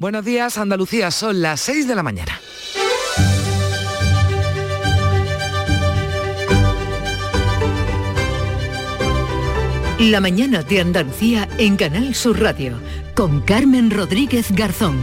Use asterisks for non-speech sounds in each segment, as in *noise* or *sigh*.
Buenos días, Andalucía, son las 6 de la mañana. La mañana de Andalucía en Canal Sur Radio con Carmen Rodríguez Garzón.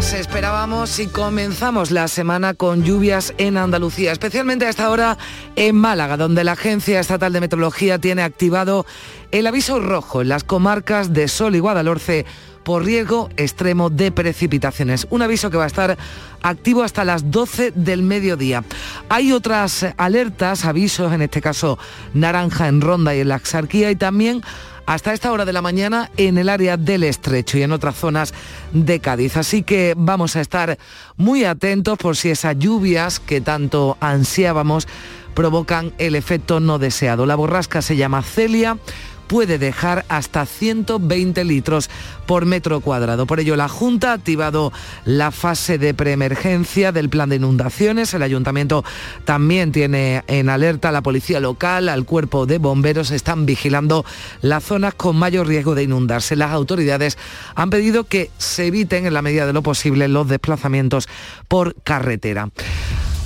Esperábamos y comenzamos la semana con lluvias en Andalucía, especialmente a esta hora en Málaga, donde la Agencia Estatal de Meteorología tiene activado el aviso rojo en las comarcas de Sol y Guadalhorce por riesgo extremo de precipitaciones. Un aviso que va a estar activo hasta las 12 del mediodía. Hay otras alertas, avisos, en este caso naranja en Ronda y en la Axarquía y también hasta esta hora de la mañana en el área del estrecho y en otras zonas de Cádiz. Así que vamos a estar muy atentos por si esas lluvias que tanto ansiábamos provocan el efecto no deseado. La borrasca se llama Celia puede dejar hasta 120 litros por metro cuadrado. Por ello, la Junta ha activado la fase de preemergencia del plan de inundaciones. El ayuntamiento también tiene en alerta a la policía local, al cuerpo de bomberos. Están vigilando las zonas con mayor riesgo de inundarse. Las autoridades han pedido que se eviten en la medida de lo posible los desplazamientos por carretera.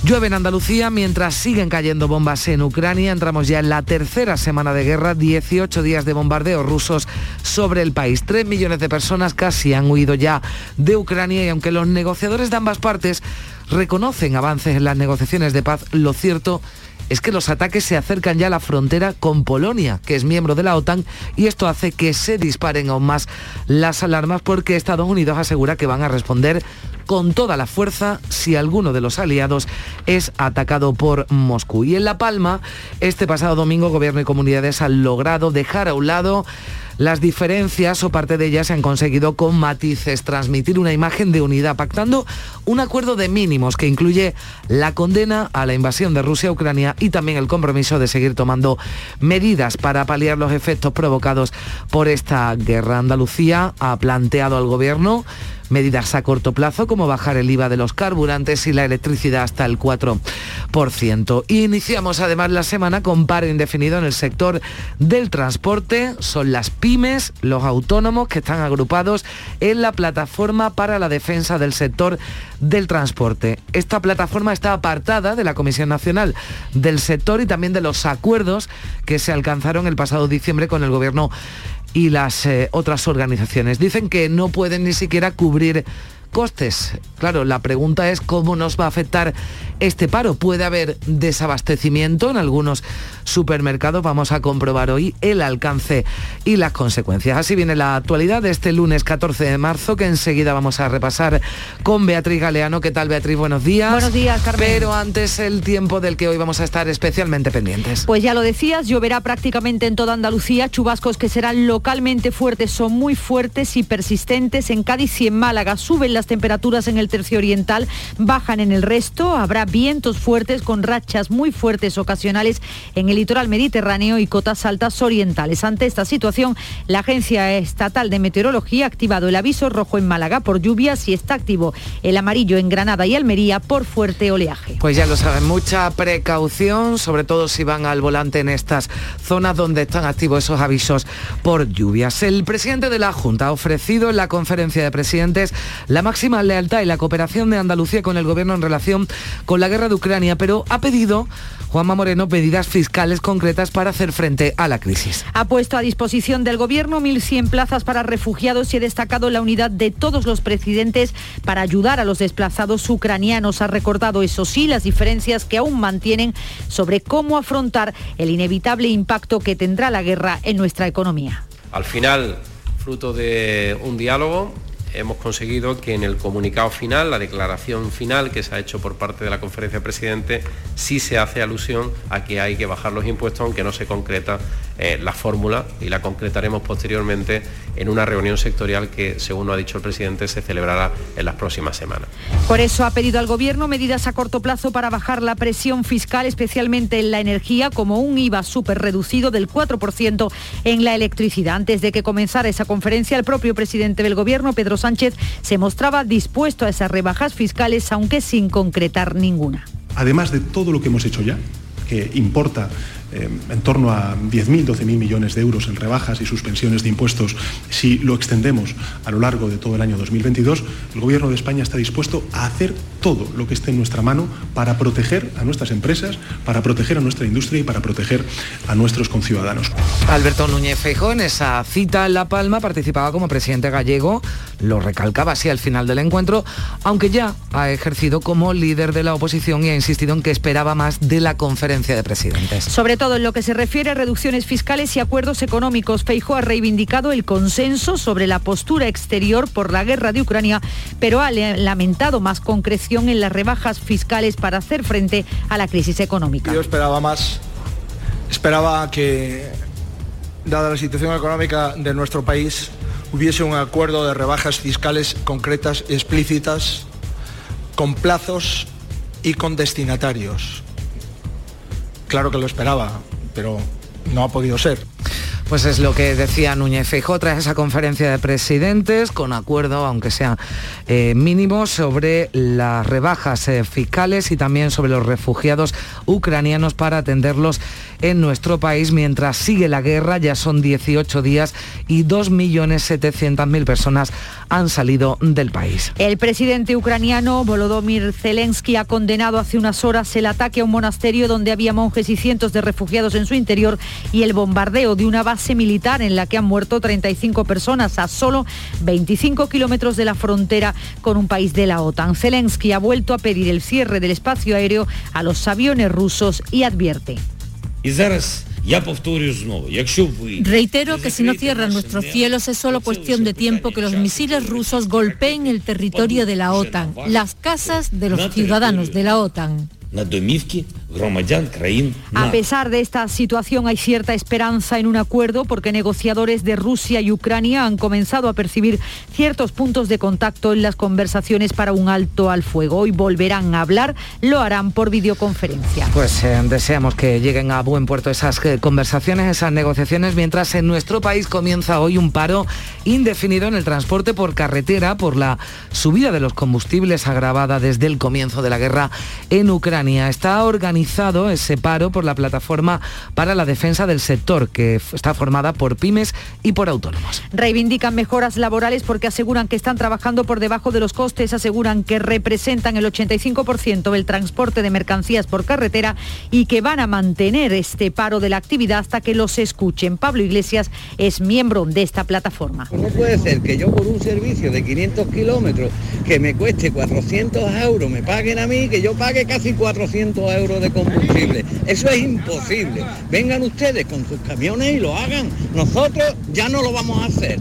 Llueve en Andalucía mientras siguen cayendo bombas en Ucrania. Entramos ya en la tercera semana de guerra, 18 días de bombardeos rusos sobre el país. Tres millones de personas casi han huido ya de Ucrania y aunque los negociadores de ambas partes reconocen avances en las negociaciones de paz, lo cierto es que los ataques se acercan ya a la frontera con Polonia, que es miembro de la OTAN, y esto hace que se disparen aún más las alarmas porque Estados Unidos asegura que van a responder con toda la fuerza si alguno de los aliados es atacado por Moscú. Y en La Palma, este pasado domingo, Gobierno y comunidades han logrado dejar a un lado las diferencias o parte de ellas se han conseguido con matices, transmitir una imagen de unidad, pactando un acuerdo de mínimos que incluye la condena a la invasión de Rusia a Ucrania y también el compromiso de seguir tomando medidas para paliar los efectos provocados por esta guerra. Andalucía ha planteado al gobierno medidas a corto plazo como bajar el IVA de los carburantes y la electricidad hasta el 4%. Iniciamos además la semana con paro indefinido en el sector del transporte. Son las pymes, los autónomos que están agrupados en la plataforma para la defensa del sector del transporte. Esta plataforma está apartada de la Comisión Nacional del Sector y también de los acuerdos que se alcanzaron el pasado diciembre con el Gobierno y las eh, otras organizaciones. Dicen que no pueden ni siquiera cubrir costes. Claro, la pregunta es cómo nos va a afectar este paro. Puede haber desabastecimiento en algunos supermercados. Vamos a comprobar hoy el alcance y las consecuencias. Así viene la actualidad de este lunes 14 de marzo, que enseguida vamos a repasar con Beatriz Galeano. ¿Qué tal, Beatriz? Buenos días. Buenos días, Carmen. Pero antes el tiempo del que hoy vamos a estar especialmente pendientes. Pues ya lo decías, lloverá prácticamente en toda Andalucía. Chubascos que serán localmente fuertes, son muy fuertes y persistentes. En Cádiz y en Málaga suben las temperaturas en el tercio oriental, bajan en el resto. Habrá vientos fuertes con rachas muy fuertes ocasionales en el litoral mediterráneo y cotas altas orientales. Ante esta situación, la Agencia Estatal de Meteorología ha activado el aviso rojo en Málaga por lluvias y está activo el amarillo en Granada y Almería por fuerte oleaje. Pues ya lo saben, mucha precaución, sobre todo si van al volante en estas zonas donde están activos esos avisos por lluvias. El presidente de la Junta ha ofrecido en la conferencia de presidentes la máxima lealtad y la cooperación de Andalucía con el gobierno en relación con la guerra de Ucrania, pero ha pedido Juanma Moreno medidas fiscales concretas para hacer frente a la crisis. Ha puesto a disposición del Gobierno 1.100 plazas para refugiados y ha destacado la unidad de todos los presidentes para ayudar a los desplazados ucranianos. Ha recordado, eso sí, las diferencias que aún mantienen sobre cómo afrontar el inevitable impacto que tendrá la guerra en nuestra economía. Al final, fruto de un diálogo, hemos conseguido que en el comunicado final, la declaración final que se ha hecho por parte de la conferencia de presidentes, sí se hace alusión a que hay que bajar los impuestos, aunque no se concreta eh, la fórmula y la concretaremos posteriormente en una reunión sectorial que, según ha dicho el presidente, se celebrará en las próximas semanas. Por eso ha pedido al Gobierno medidas a corto plazo para bajar la presión fiscal, especialmente en la energía, como un IVA súper reducido del 4% en la electricidad. Antes de que comenzara esa conferencia, el propio presidente del Gobierno, Pedro Sánchez, se mostraba dispuesto a esas rebajas fiscales, aunque sin concretar ninguna. Además de todo lo que hemos hecho ya, que importa eh, en torno a 10.000, 12.000 millones de euros en rebajas y suspensiones de impuestos si lo extendemos a lo largo de todo el año 2022, el Gobierno de España está dispuesto a hacer todo lo que esté en nuestra mano para proteger a nuestras empresas, para proteger a nuestra industria y para proteger a nuestros conciudadanos. Alberto Núñez Feijóo en esa cita en La Palma participaba como presidente gallego, lo recalcaba así al final del encuentro, aunque ya ha ejercido como líder de la oposición y ha insistido en que esperaba más de la conferencia de presidentes. Sobre todo en lo que se refiere a reducciones fiscales y acuerdos económicos, Feijóo ha reivindicado el consenso sobre la postura exterior por la guerra de Ucrania, pero ha lamentado más concreción en las rebajas fiscales para hacer frente a la crisis económica. Yo esperaba más, esperaba que, dada la situación económica de nuestro país, hubiese un acuerdo de rebajas fiscales concretas, explícitas, con plazos y con destinatarios. Claro que lo esperaba, pero no ha podido ser. Pues es lo que decía Núñez Feijóo tras esa conferencia de presidentes, con acuerdo, aunque sea eh, mínimo, sobre las rebajas eh, fiscales y también sobre los refugiados ucranianos para atenderlos en nuestro país mientras sigue la guerra. Ya son 18 días y 2.700.000 personas han salido del país. El presidente ucraniano Volodymyr Zelensky ha condenado hace unas horas el ataque a un monasterio donde había monjes y cientos de refugiados en su interior y el bombardeo de una base militar en la que han muerto 35 personas a solo 25 kilómetros de la frontera con un país de la OTAN. Zelensky ha vuelto a pedir el cierre del espacio aéreo a los aviones rusos y advierte. Reitero que si no cierran nuestros cielos es solo cuestión de tiempo que los misiles rusos golpeen el territorio de la OTAN, las casas de los ciudadanos de la OTAN. A pesar de esta situación hay cierta esperanza en un acuerdo porque negociadores de Rusia y Ucrania han comenzado a percibir ciertos puntos de contacto en las conversaciones para un alto al fuego. Hoy volverán a hablar, lo harán por videoconferencia. Pues eh, deseamos que lleguen a buen puerto esas eh, conversaciones, esas negociaciones, mientras en nuestro país comienza hoy un paro indefinido en el transporte por carretera por la subida de los combustibles agravada desde el comienzo de la guerra en Ucrania. Está organizado ese paro por la plataforma para la defensa del sector, que está formada por pymes y por autónomos. Reivindican mejoras laborales porque aseguran que están trabajando por debajo de los costes, aseguran que representan el 85% del transporte de mercancías por carretera y que van a mantener este paro de la actividad hasta que los escuchen. Pablo Iglesias es miembro de esta plataforma. No puede ser que yo por un servicio de 500 kilómetros que me cueste 400 euros me paguen a mí, que yo pague casi 400 euros de combustible. Eso es imposible. Vengan ustedes con sus camiones y lo hagan. Nosotros ya no lo vamos a hacer.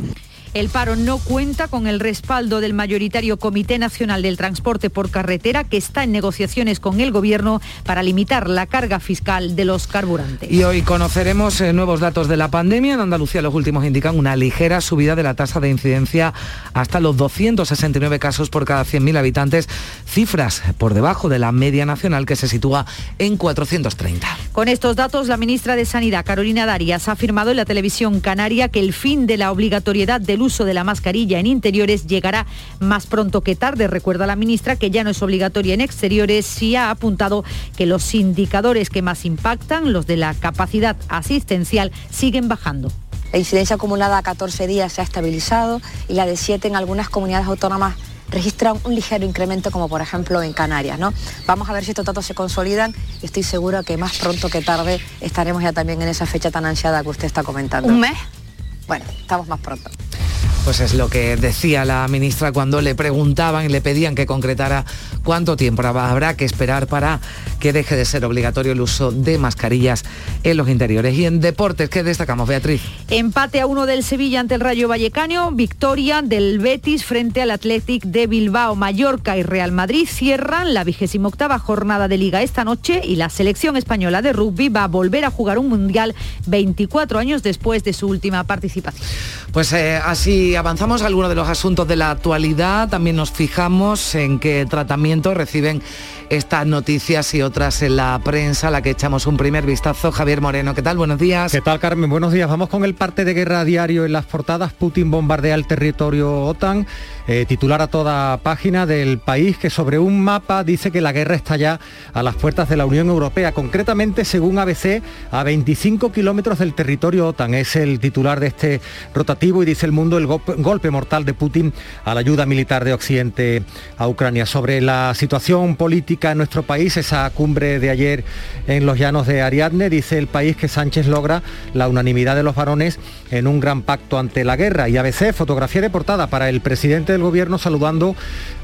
El paro no cuenta con el respaldo del mayoritario Comité Nacional del Transporte por Carretera, que está en negociaciones con el Gobierno para limitar la carga fiscal de los carburantes. Y hoy conoceremos eh, nuevos datos de la pandemia. En Andalucía los últimos indican una ligera subida de la tasa de incidencia hasta los 269 casos por cada 100.000 habitantes, cifras por debajo de la media nacional que se sitúa en 430. Con estos datos, la ministra de Sanidad, Carolina Darias, ha afirmado en la televisión canaria que el fin de la obligatoriedad del uso de la mascarilla en interiores llegará más pronto que tarde. Recuerda la ministra que ya no es obligatoria en exteriores y ha apuntado que los indicadores que más impactan, los de la capacidad asistencial, siguen bajando. La incidencia acumulada a 14 días se ha estabilizado y la de 7 en algunas comunidades autónomas registran un ligero incremento como por ejemplo en Canarias. ¿no? Vamos a ver si estos datos se consolidan y estoy segura que más pronto que tarde estaremos ya también en esa fecha tan ansiada que usted está comentando. ¿Un mes? Bueno, estamos más pronto. Pues es lo que decía la ministra cuando le preguntaban y le pedían que concretara cuánto tiempo habrá que esperar para que deje de ser obligatorio el uso de mascarillas en los interiores. Y en deportes, ¿qué destacamos, Beatriz? Empate a uno del Sevilla ante el Rayo Vallecano, victoria del Betis frente al Athletic de Bilbao, Mallorca y Real Madrid cierran la vigésima octava jornada de liga esta noche y la selección española de rugby va a volver a jugar un mundial 24 años después de su última participación. Pues eh, así avanzamos algunos de los asuntos de la actualidad, también nos fijamos en qué tratamiento reciben estas noticias y otras en la prensa, a la que echamos un primer vistazo. Javier Moreno, ¿qué tal? Buenos días. ¿Qué tal, Carmen? Buenos días. Vamos con el parte de guerra diario en las portadas. Putin bombardea el territorio OTAN. Eh, titular a toda página del país que sobre un mapa dice que la guerra está ya a las puertas de la Unión Europea, concretamente según ABC a 25 kilómetros del territorio OTAN. Es el titular de este rotativo y dice el mundo el golpe mortal de Putin a la ayuda militar de Occidente a Ucrania. Sobre la situación política en nuestro país, esa cumbre de ayer en los llanos de Ariadne, dice el país que Sánchez logra la unanimidad de los varones en un gran pacto ante la guerra. Y ABC, fotografía de portada para el presidente del gobierno saludando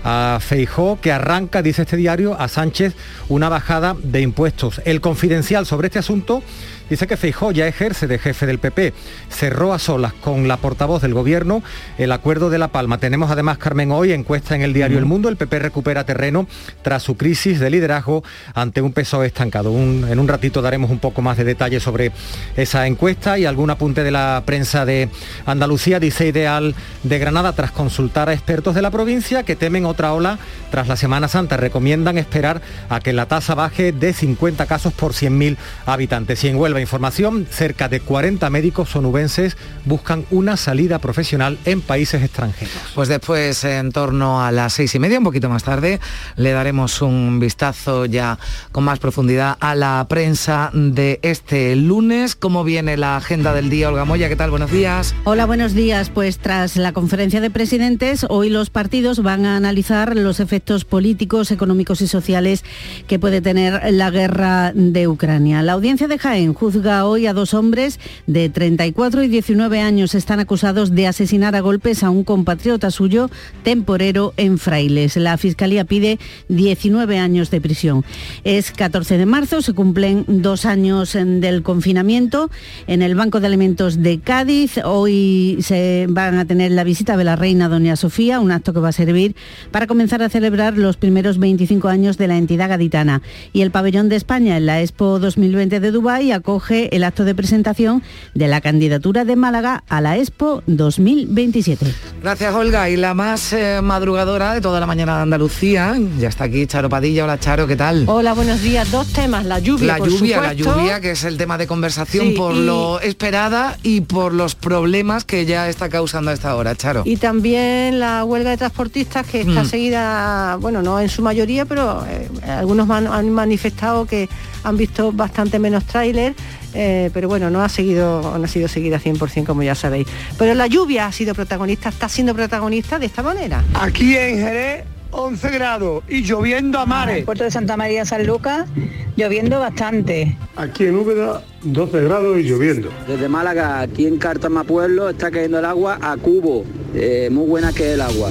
a Feijó, que arranca, dice este diario, a Sánchez una bajada de impuestos. El confidencial sobre este asunto Dice que Feijó ya ejerce de jefe del PP. Cerró a solas con la portavoz del gobierno el acuerdo de La Palma. Tenemos además, Carmen, hoy encuesta en el diario El Mundo. El PP recupera terreno tras su crisis de liderazgo ante un peso estancado. en un ratito daremos un poco más de detalles sobre esa encuesta y algún apunte de la prensa de Andalucía. Dice Ideal de Granada tras consultar a expertos de la provincia que temen otra ola tras la Semana Santa. Recomiendan esperar a que la tasa baje de 50 casos por 100.000 habitantes. Y en Huelva información, cerca de 40 médicos sonubenses buscan una salida profesional en países extranjeros. Pues después, en torno a las seis y media, un poquito más tarde, le daremos un vistazo ya con más profundidad a la prensa de este lunes. ¿Cómo viene la agenda del día, Olga Moya? ¿Qué tal? Buenos días. Hola, buenos días. Pues tras la conferencia de presidentes, hoy los partidos van a analizar los efectos políticos, económicos y sociales que puede tener la guerra de Ucrania. La audiencia de Jaén juzga hoy a dos hombres de 34 y 19 años. Están acusados de asesinar a golpes a un compatriota suyo temporero en Frailes. La Fiscalía pide 19 años de prisión. Es 14 de marzo, se cumplen dos años del confinamiento en el Banco de Alimentos de Cádiz. Hoy se van a tener la visita de la reina Doña Sofía, un acto que va a servir para comenzar a celebrar los primeros 25 años de la entidad gaditana. Y el pabellón de España en la Expo 2020 de Dubái acoge el acto de presentación de la candidatura de Málaga a la Expo 2027. Gracias, Olga. Y la más eh, madrugadora de toda la mañana de Andalucía, ya está aquí Charo Padilla. Hola, Charo, ¿qué tal? Hola, buenos días. Dos temas, la lluvia, La lluvia, la lluvia, que es el tema de conversación por lo esperada y por los problemas que ya está causando a esta hora, Charo. Y también la huelga de transportistas que está mm. seguida, bueno, no en su mayoría, pero eh, algunos han manifestado que han visto bastante menos tráiler, eh, pero bueno, no ha seguido, no ha sido seguida 100% como ya sabéis. Pero la lluvia ha sido protagonista, está siendo protagonista de esta manera. Aquí en Jerez 11 grados y lloviendo a mares. En puerto de Santa María San Lucas, lloviendo bastante. Aquí en Úbeda, 12 grados y lloviendo. Desde Málaga, aquí en Cartama Pueblo, está cayendo el agua a cubo. Eh, muy buena que es el agua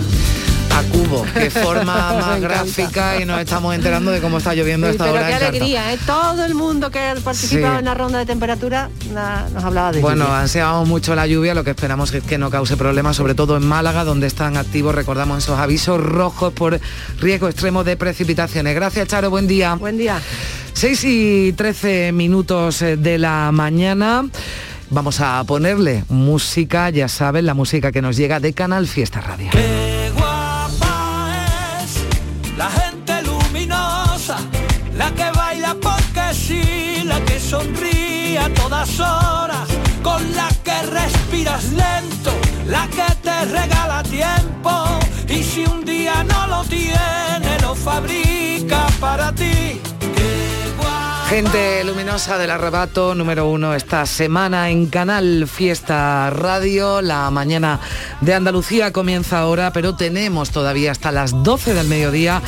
a cubo, qué *laughs* forma más gráfica y nos estamos enterando de cómo está lloviendo esta pero hora. Qué alegría, ¿eh? todo el mundo que ha participado en la ronda de temperatura nos hablaba de Bueno, ansiamos mucho la lluvia, lo que esperamos es que no cause problemas, sobre todo en Málaga, donde están activos, recordamos esos avisos rojos por riesgo extremo de precipitaciones. Gracias, Charo, buen día. Buen día. 6 y 13 minutos eh, de la mañana. Vamos a ponerle música, ya saben, la música que nos llega de Canal Fiesta Radio. Todas horas, con la que respiras lento, la que te regala tiempo. Y si un día no lo tiene, lo fabrica para ti. Gente luminosa del arrebato número uno esta semana en Canal Fiesta Radio. La mañana de Andalucía comienza ahora, pero tenemos todavía hasta las 12 del mediodía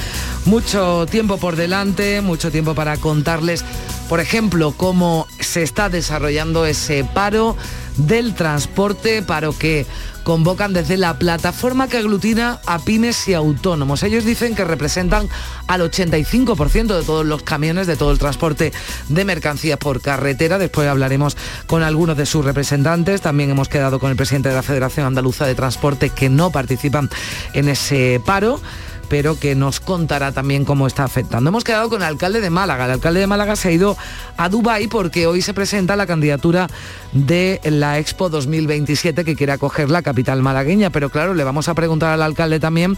mucho tiempo por delante, mucho tiempo para contarles por ejemplo, cómo se está desarrollando ese paro del transporte, paro que convocan desde la plataforma que aglutina a pymes y autónomos. Ellos dicen que representan al 85% de todos los camiones, de todo el transporte de mercancías por carretera. Después hablaremos con algunos de sus representantes. También hemos quedado con el presidente de la Federación Andaluza de Transporte que no participan en ese paro pero que nos contará también cómo está afectando. Hemos quedado con el alcalde de Málaga. El alcalde de Málaga se ha ido a Dubái porque hoy se presenta la candidatura de la Expo 2027 que quiere acoger la capital malagueña. Pero claro, le vamos a preguntar al alcalde también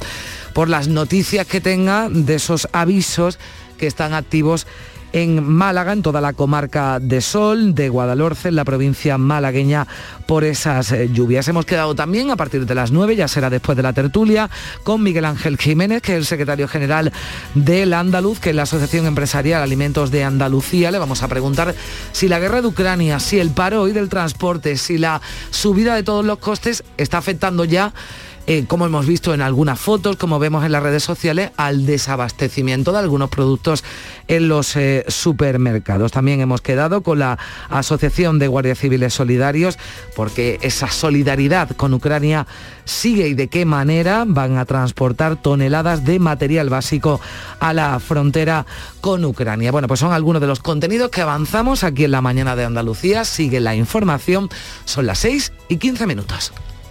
por las noticias que tenga de esos avisos que están activos en Málaga, en toda la comarca de Sol, de Guadalhorce, en la provincia malagueña, por esas eh, lluvias. Hemos quedado también a partir de las 9, ya será después de la tertulia, con Miguel Ángel Jiménez, que es el secretario general del Andaluz, que es la Asociación Empresarial Alimentos de Andalucía. Le vamos a preguntar si la guerra de Ucrania, si el paro hoy del transporte, si la subida de todos los costes está afectando ya eh, como hemos visto en algunas fotos, como vemos en las redes sociales, al desabastecimiento de algunos productos en los eh, supermercados. También hemos quedado con la Asociación de Guardias Civiles Solidarios, porque esa solidaridad con Ucrania sigue y de qué manera van a transportar toneladas de material básico a la frontera con Ucrania. Bueno, pues son algunos de los contenidos que avanzamos aquí en la mañana de Andalucía. Sigue la información. Son las 6 y 15 minutos.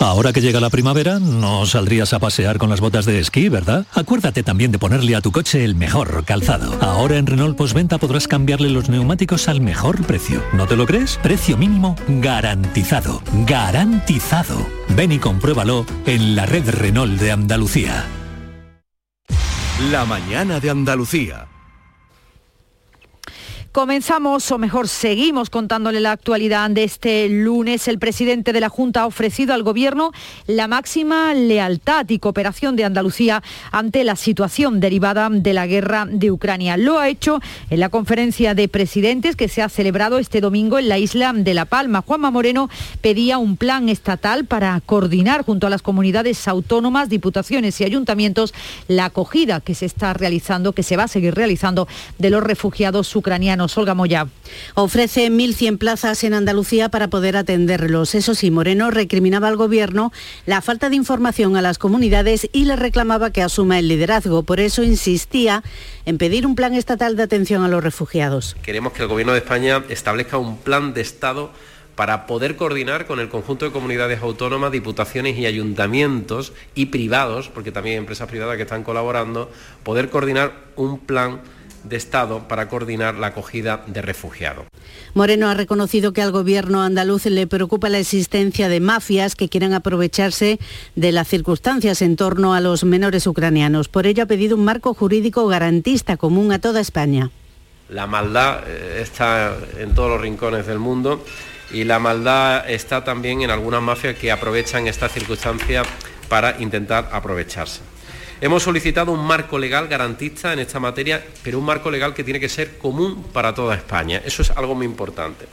Ahora que llega la primavera, no saldrías a pasear con las botas de esquí, ¿verdad? Acuérdate también de ponerle a tu coche el mejor calzado. Ahora en Renault Postventa podrás cambiarle los neumáticos al mejor precio. ¿No te lo crees? Precio mínimo garantizado. Garantizado. Ven y compruébalo en la red Renault de Andalucía. La mañana de Andalucía. Comenzamos, o mejor seguimos contándole la actualidad de este lunes. El presidente de la Junta ha ofrecido al Gobierno la máxima lealtad y cooperación de Andalucía ante la situación derivada de la guerra de Ucrania. Lo ha hecho en la conferencia de presidentes que se ha celebrado este domingo en la isla de La Palma. Juanma Moreno pedía un plan estatal para coordinar junto a las comunidades autónomas, diputaciones y ayuntamientos la acogida que se está realizando, que se va a seguir realizando de los refugiados ucranianos Olga Moya. Ofrece 1.100 plazas en Andalucía para poder atenderlos. Eso sí, Moreno recriminaba al Gobierno la falta de información a las comunidades y le reclamaba que asuma el liderazgo. Por eso insistía en pedir un plan estatal de atención a los refugiados. Queremos que el Gobierno de España establezca un plan de Estado para poder coordinar con el conjunto de comunidades autónomas, diputaciones y ayuntamientos y privados, porque también hay empresas privadas que están colaborando, poder coordinar un plan de Estado para coordinar la acogida de refugiados. Moreno ha reconocido que al gobierno andaluz le preocupa la existencia de mafias que quieran aprovecharse de las circunstancias en torno a los menores ucranianos. Por ello ha pedido un marco jurídico garantista común a toda España. La maldad eh, está en todos los rincones del mundo y la maldad está también en algunas mafias que aprovechan esta circunstancia para intentar aprovecharse. Hemos solicitado un marco legal garantista en esta materia, pero un marco legal que tiene que ser común para toda España. Eso es algo muy importante.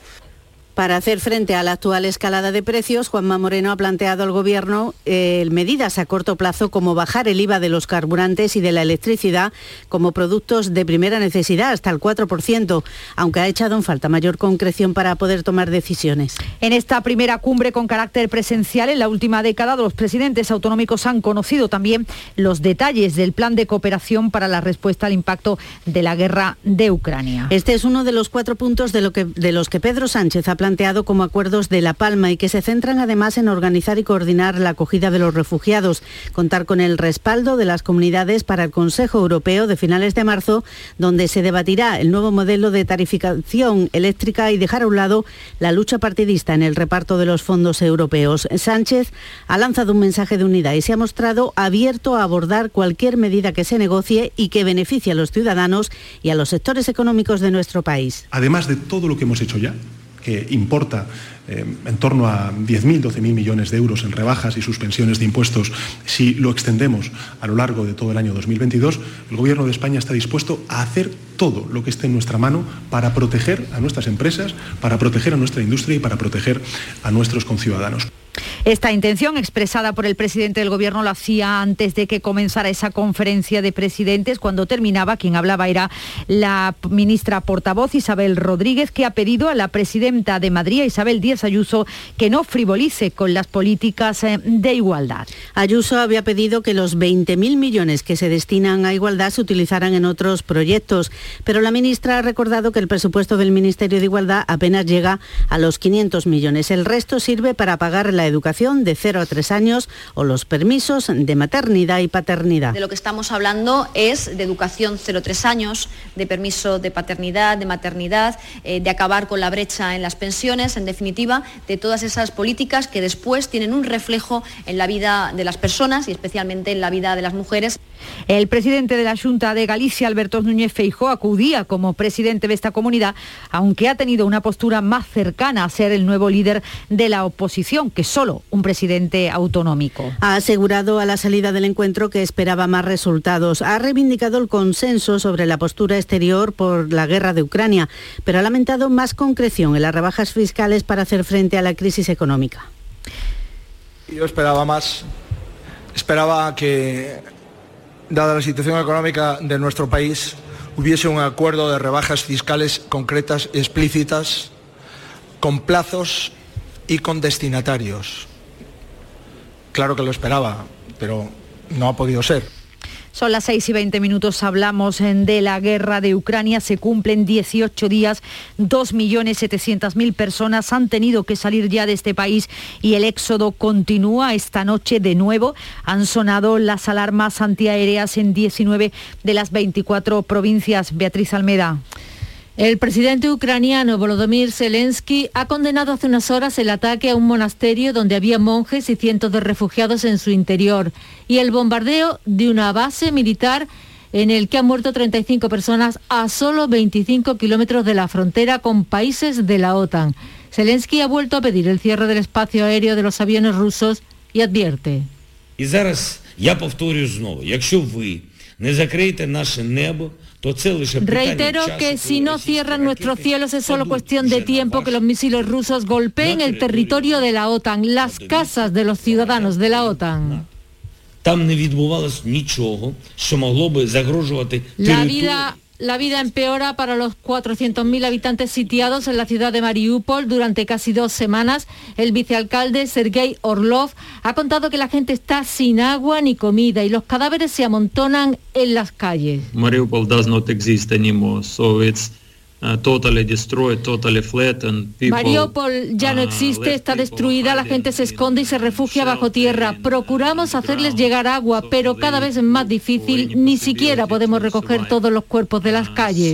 Para hacer frente a la actual escalada de precios, Juanma Moreno ha planteado al Gobierno eh, medidas a corto plazo como bajar el IVA de los carburantes y de la electricidad como productos de primera necesidad hasta el 4%, aunque ha echado en falta mayor concreción para poder tomar decisiones. En esta primera cumbre con carácter presencial en la última década, los presidentes autonómicos han conocido también los detalles del plan de cooperación para la respuesta al impacto de la guerra de Ucrania. Este es uno de los cuatro puntos de, lo que, de los que Pedro Sánchez ha planteado planteado como acuerdos de La Palma y que se centran además en organizar y coordinar la acogida de los refugiados, contar con el respaldo de las comunidades para el Consejo Europeo de finales de marzo, donde se debatirá el nuevo modelo de tarificación eléctrica y dejar a un lado la lucha partidista en el reparto de los fondos europeos. Sánchez ha lanzado un mensaje de unidad y se ha mostrado abierto a abordar cualquier medida que se negocie y que beneficie a los ciudadanos y a los sectores económicos de nuestro país. Además de todo lo que hemos hecho ya, que importa eh, en torno a 10.000, 12.000 millones de euros en rebajas y suspensiones de impuestos, si lo extendemos a lo largo de todo el año 2022, el Gobierno de España está dispuesto a hacer todo lo que esté en nuestra mano para proteger a nuestras empresas, para proteger a nuestra industria y para proteger a nuestros conciudadanos. Esta intención expresada por el presidente del Gobierno lo hacía antes de que comenzara esa conferencia de presidentes. Cuando terminaba, quien hablaba era la ministra portavoz Isabel Rodríguez, que ha pedido a la presidenta de Madrid, Isabel Díaz Ayuso, que no frivolice con las políticas eh, de igualdad. Ayuso había pedido que los 20.000 millones que se destinan a igualdad se utilizaran en otros proyectos, pero la ministra ha recordado que el presupuesto del Ministerio de Igualdad apenas llega a los 500 millones. El resto sirve para pagar la educación de 0 a 3 años o los permisos de maternidad y paternidad. De lo que estamos hablando es de educación 0-3 años, de permiso de paternidad, de maternidad, eh, de acabar con la brecha en las pensiones, en definitiva, de todas esas políticas que después tienen un reflejo en la vida de las personas y especialmente en la vida de las mujeres. El presidente de la Junta de Galicia, Alberto Núñez Feijó, acudía como presidente de esta comunidad, aunque ha tenido una postura más cercana a ser el nuevo líder de la oposición que solo un presidente autonómico. Ha asegurado a la salida del encuentro que esperaba más resultados. Ha reivindicado el consenso sobre la postura exterior por la guerra de Ucrania, pero ha lamentado más concreción en las rebajas fiscales para hacer frente a la crisis económica. Yo esperaba más. Esperaba que dada la situación económica de nuestro país, hubiese un acuerdo de rebajas fiscales concretas, explícitas, con plazos y con destinatarios. Claro que lo esperaba, pero no ha podido ser. Son las 6 y 20 minutos, hablamos de la guerra de Ucrania, se cumplen 18 días, 2.700.000 personas han tenido que salir ya de este país y el éxodo continúa esta noche de nuevo. Han sonado las alarmas antiaéreas en 19 de las 24 provincias. Beatriz Almeda. El presidente ucraniano Volodymyr Zelensky ha condenado hace unas horas el ataque a un monasterio donde había monjes y cientos de refugiados en su interior y el bombardeo de una base militar en el que han muerto 35 personas a solo 25 kilómetros de la frontera con países de la OTAN. Zelensky ha vuelto a pedir el cierre del espacio aéreo de los aviones rusos y advierte. Reitero que si no cierran nuestros cielos es solo cuestión de tiempo que los misiles rusos golpeen el territorio de la OTAN, las casas de los ciudadanos de la OTAN. La vida la vida empeora para los 400.000 habitantes sitiados en la ciudad de Mariupol durante casi dos semanas. El vicealcalde Sergei Orlov ha contado que la gente está sin agua ni comida y los cadáveres se amontonan en las calles. Mariupol does not exist anymore, so it's Uh, Mariupol ya no existe, está destruida, la gente se esconde y se refugia bajo tierra. Procuramos hacerles llegar agua, pero cada vez es más difícil, ni siquiera podemos recoger todos los cuerpos de las calles.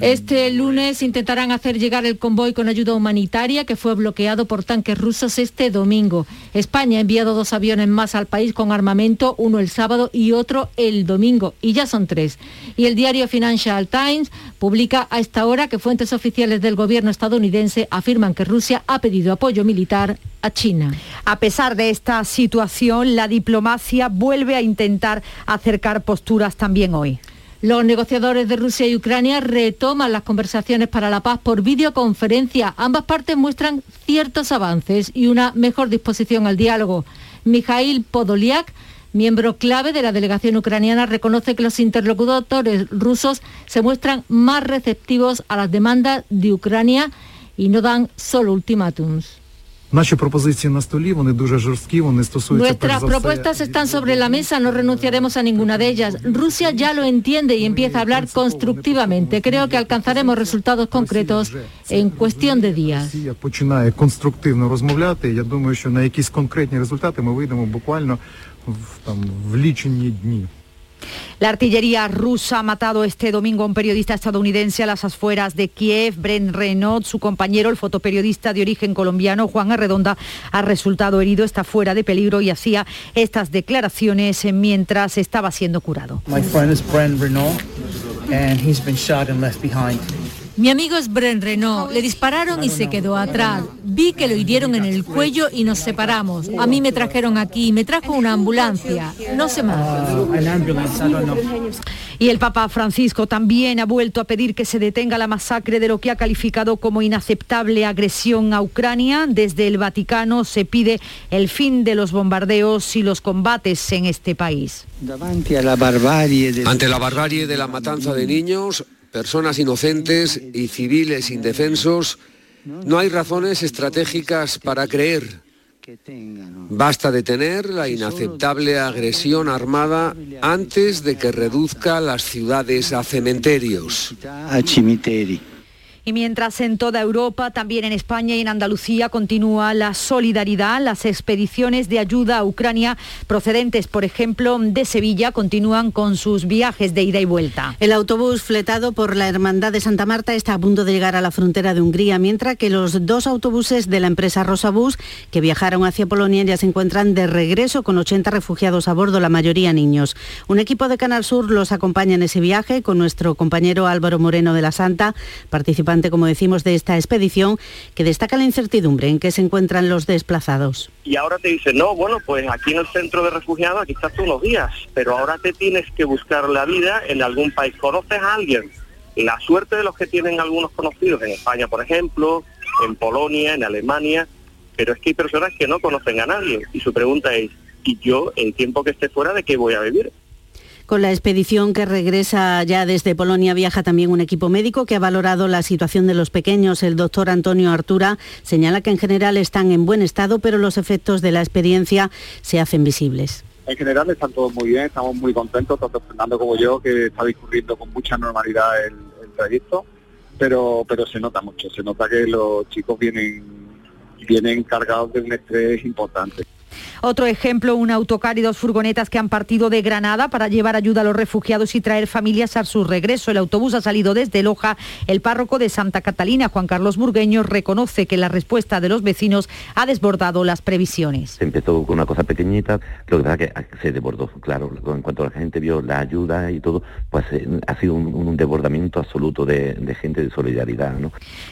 Este lunes intentarán hacer llegar el convoy con ayuda humanitaria que fue bloqueado por tanques rusos este domingo. España ha enviado dos aviones más al país con armamento, uno el sábado y otro el domingo, y ya son tres. Y el diario Financial Times publica a esta hora que fuentes oficiales del gobierno estadounidense afirman que Rusia ha pedido apoyo militar a China. A pesar de esta situación, la diplomacia vuelve a intentar acercar posturas también hoy. Los negociadores de Rusia y Ucrania retoman las conversaciones para la paz por videoconferencia. Ambas partes muestran ciertos avances y una mejor disposición al diálogo. Mikhail Podolyak, miembro clave de la delegación ucraniana, reconoce que los interlocutores rusos se muestran más receptivos a las demandas de Ucrania y no dan solo ultimátums. Nuestras propuestas están sobre la mesa, no renunciaremos a ninguna de ellas. Rusia ya lo entiende y empieza a hablar constructivamente. Creo que alcanzaremos resultados concretos en cuestión de días. La artillería rusa ha matado este domingo a un periodista estadounidense a las afueras de Kiev, Brent Renaud. Su compañero, el fotoperiodista de origen colombiano, Juan Arredonda, ha resultado herido, está fuera de peligro y hacía estas declaraciones mientras estaba siendo curado. Mi amigo es Bren Renault. Le dispararon y se quedó atrás. Vi que lo hirieron en el cuello y nos separamos. A mí me trajeron aquí, me trajo una ambulancia. No sé más. Y el Papa Francisco también ha vuelto a pedir que se detenga la masacre de lo que ha calificado como inaceptable agresión a Ucrania. Desde el Vaticano se pide el fin de los bombardeos y los combates en este país. Ante la barbarie de la matanza de niños, personas inocentes y civiles indefensos, no hay razones estratégicas para creer. Basta detener la inaceptable agresión armada antes de que reduzca las ciudades a cementerios. Y mientras en toda Europa, también en España y en Andalucía continúa la solidaridad, las expediciones de ayuda a Ucrania procedentes, por ejemplo, de Sevilla, continúan con sus viajes de ida y vuelta. El autobús fletado por la Hermandad de Santa Marta está a punto de llegar a la frontera de Hungría, mientras que los dos autobuses de la empresa Rosabus que viajaron hacia Polonia ya se encuentran de regreso con 80 refugiados a bordo, la mayoría niños. Un equipo de Canal Sur los acompaña en ese viaje con nuestro compañero Álvaro Moreno de la Santa, como decimos, de esta expedición, que destaca la incertidumbre en que se encuentran los desplazados. Y ahora te dicen, no, bueno, pues aquí en el centro de refugiados, aquí estás unos días, pero ahora te tienes que buscar la vida en algún país. ¿Conoces a alguien? La suerte de los que tienen algunos conocidos en España, por ejemplo, en Polonia, en Alemania, pero es que hay personas que no conocen a nadie y su pregunta es, ¿y yo el tiempo que esté fuera de qué voy a vivir? Con la expedición que regresa ya desde Polonia viaja también un equipo médico que ha valorado la situación de los pequeños. El doctor Antonio Artura señala que en general están en buen estado, pero los efectos de la experiencia se hacen visibles. En general están todos muy bien, estamos muy contentos, tanto Fernando como yo, que está discurriendo con mucha normalidad el, trayecto, pero, pero se nota mucho, se nota que los chicos vienen, vienen cargados de un estrés importante. Otro ejemplo, un autocar y dos furgonetas que han partido de Granada para llevar ayuda a los refugiados y traer familias a su regreso. El autobús ha salido desde Loja. El párroco de Santa Catalina, Juan Carlos Burgueño, reconoce que la respuesta de los vecinos ha desbordado las previsiones. Se empezó con una cosa pequeñita, lo que pasa que se desbordó, claro, en cuanto la gente vio la ayuda y todo, pues eh, ha sido un, desbordamiento absoluto de, gente de solidaridad.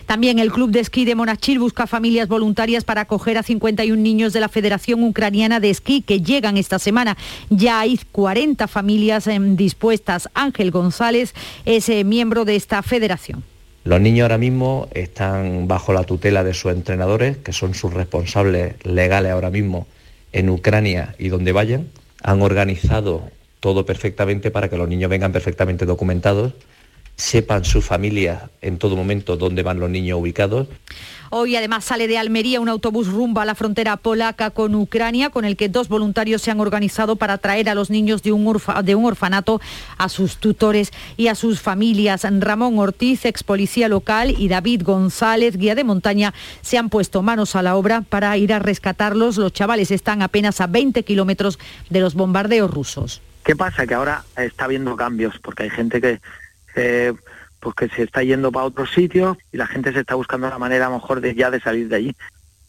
También el club de esquí de Monachil busca familias voluntarias para acoger a 51 niños de la Federación ucraniana de esquí que llegan esta semana. Ya hay 40 familias em, dispuestas. Ángel González es eh, miembro de esta federación. Los niños ahora mismo están bajo la tutela de sus entrenadores, que son sus responsables legales ahora mismo en Ucrania y donde vayan. Han organizado todo perfectamente para que los niños vengan perfectamente documentados, sepan su familia en todo momento dónde van los niños ubicados. Hoy además sale de Almería un autobús rumbo a la frontera polaca con Ucrania, con el que dos voluntarios se han organizado para traer a los niños de un, orfanato a sus tutores y a sus familias. Ramón Ortiz, ex policía local, y David González, guía de montaña, se han puesto manos a la obra para ir a rescatarlos. Los chavales están apenas a 20 kilómetros de los bombardeos rusos. ¿Qué pasa? Que ahora está habiendo cambios, porque hay gente que... Eh, pues que se está yendo para otros sitios y la gente se está buscando la manera a lo mejor de ya de salir de allí.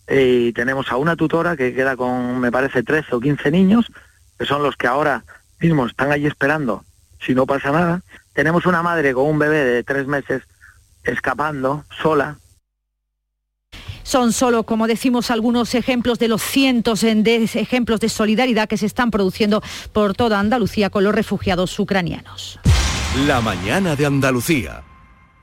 Y tenemos a una tutora que queda con, me parece, 13 o 15 niños, que son los que ahora mismo están allí esperando si no pasa nada. Tenemos una madre con un bebé de tres meses escapando sola, son solo, como decimos, algunos ejemplos de los cientos de ejemplos de solidaridad que se están produciendo por toda Andalucía con los refugiados ucranianos. La mañana de Andalucía.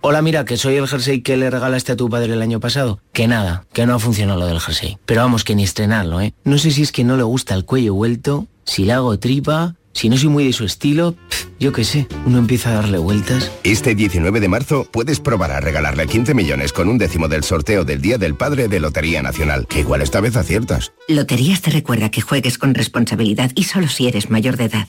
Hola, mira, que soy el jersey que le regalaste a tu padre el año pasado. Que nada, que no ha funcionado lo del jersey. Pero vamos, que ni estrenarlo, ¿eh? No sé si es que no le gusta el cuello vuelto, si le hago tripa, si no soy muy de su estilo, yo qué sé, uno empieza a darle vueltas. Este 19 de marzo puedes probar a regalarle 15 millones con un décimo del sorteo del Día del Padre de Lotería Nacional, que igual esta vez aciertas. Loterías te recuerda que juegues con responsabilidad y solo si eres mayor de edad.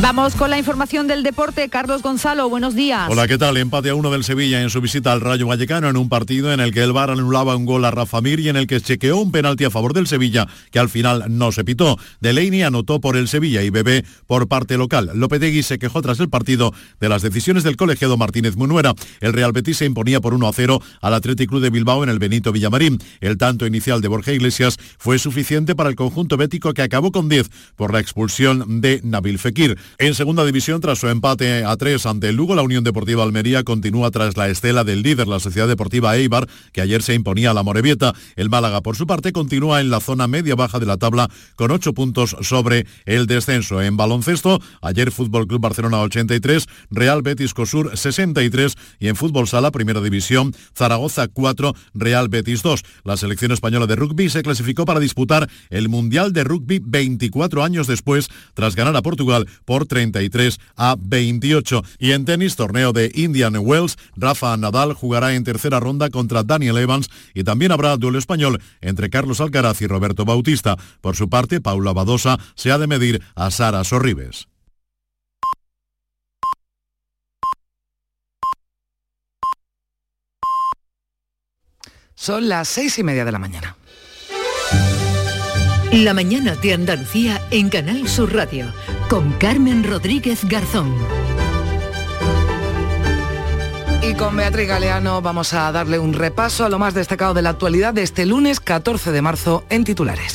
Vamos con la información del deporte. Carlos Gonzalo, buenos días. Hola, ¿qué tal? Empate a uno del Sevilla en su visita al Rayo Vallecano en un partido en el que el VAR anulaba un gol a Rafa Mir y en el que chequeó un penalti a favor del Sevilla que al final no se pitó. Delaney anotó por el Sevilla y Bebé por parte local. Lopetegui se quejó tras el partido de las decisiones del colegiado Martínez Munuera. El Real Betis se imponía por 1 a 0 al Athletic Club de Bilbao en el Benito Villamarín. El tanto inicial de Borja Iglesias fue suficiente para el conjunto bético que acabó con 10 por la expulsión de Nabil Fekir. En segunda división, tras su empate a tres ante el Lugo, la Unión Deportiva Almería continúa tras la estela del líder, la Sociedad Deportiva Eibar, que ayer se imponía a la Morevieta. El Málaga, por su parte, continúa en la zona media-baja de la tabla con ocho puntos sobre el descenso. En baloncesto, ayer Fútbol Club Barcelona 83, Real Betis Cosur 63 y en Fútbol Sala, Primera División, Zaragoza 4, Real Betis 2. La selección española de rugby se clasificó para disputar el Mundial de Rugby 24 años después, tras ganar a Portugal por 33 a 28. Y en tenis, torneo de Indian Wells, Rafa Nadal jugará en tercera ronda contra Daniel Evans y también habrá duelo español entre Carlos Alcaraz y Roberto Bautista. Por su parte, Paula Badosa se ha de medir a Sara Sorribes. Son las seis y media de la mañana. La mañana de Andalucía en Canal Sur Radio con Carmen Rodríguez Garzón. Y con Beatriz Galeano vamos a darle un repaso a lo más destacado de la actualidad de este lunes 14 de marzo en titulares.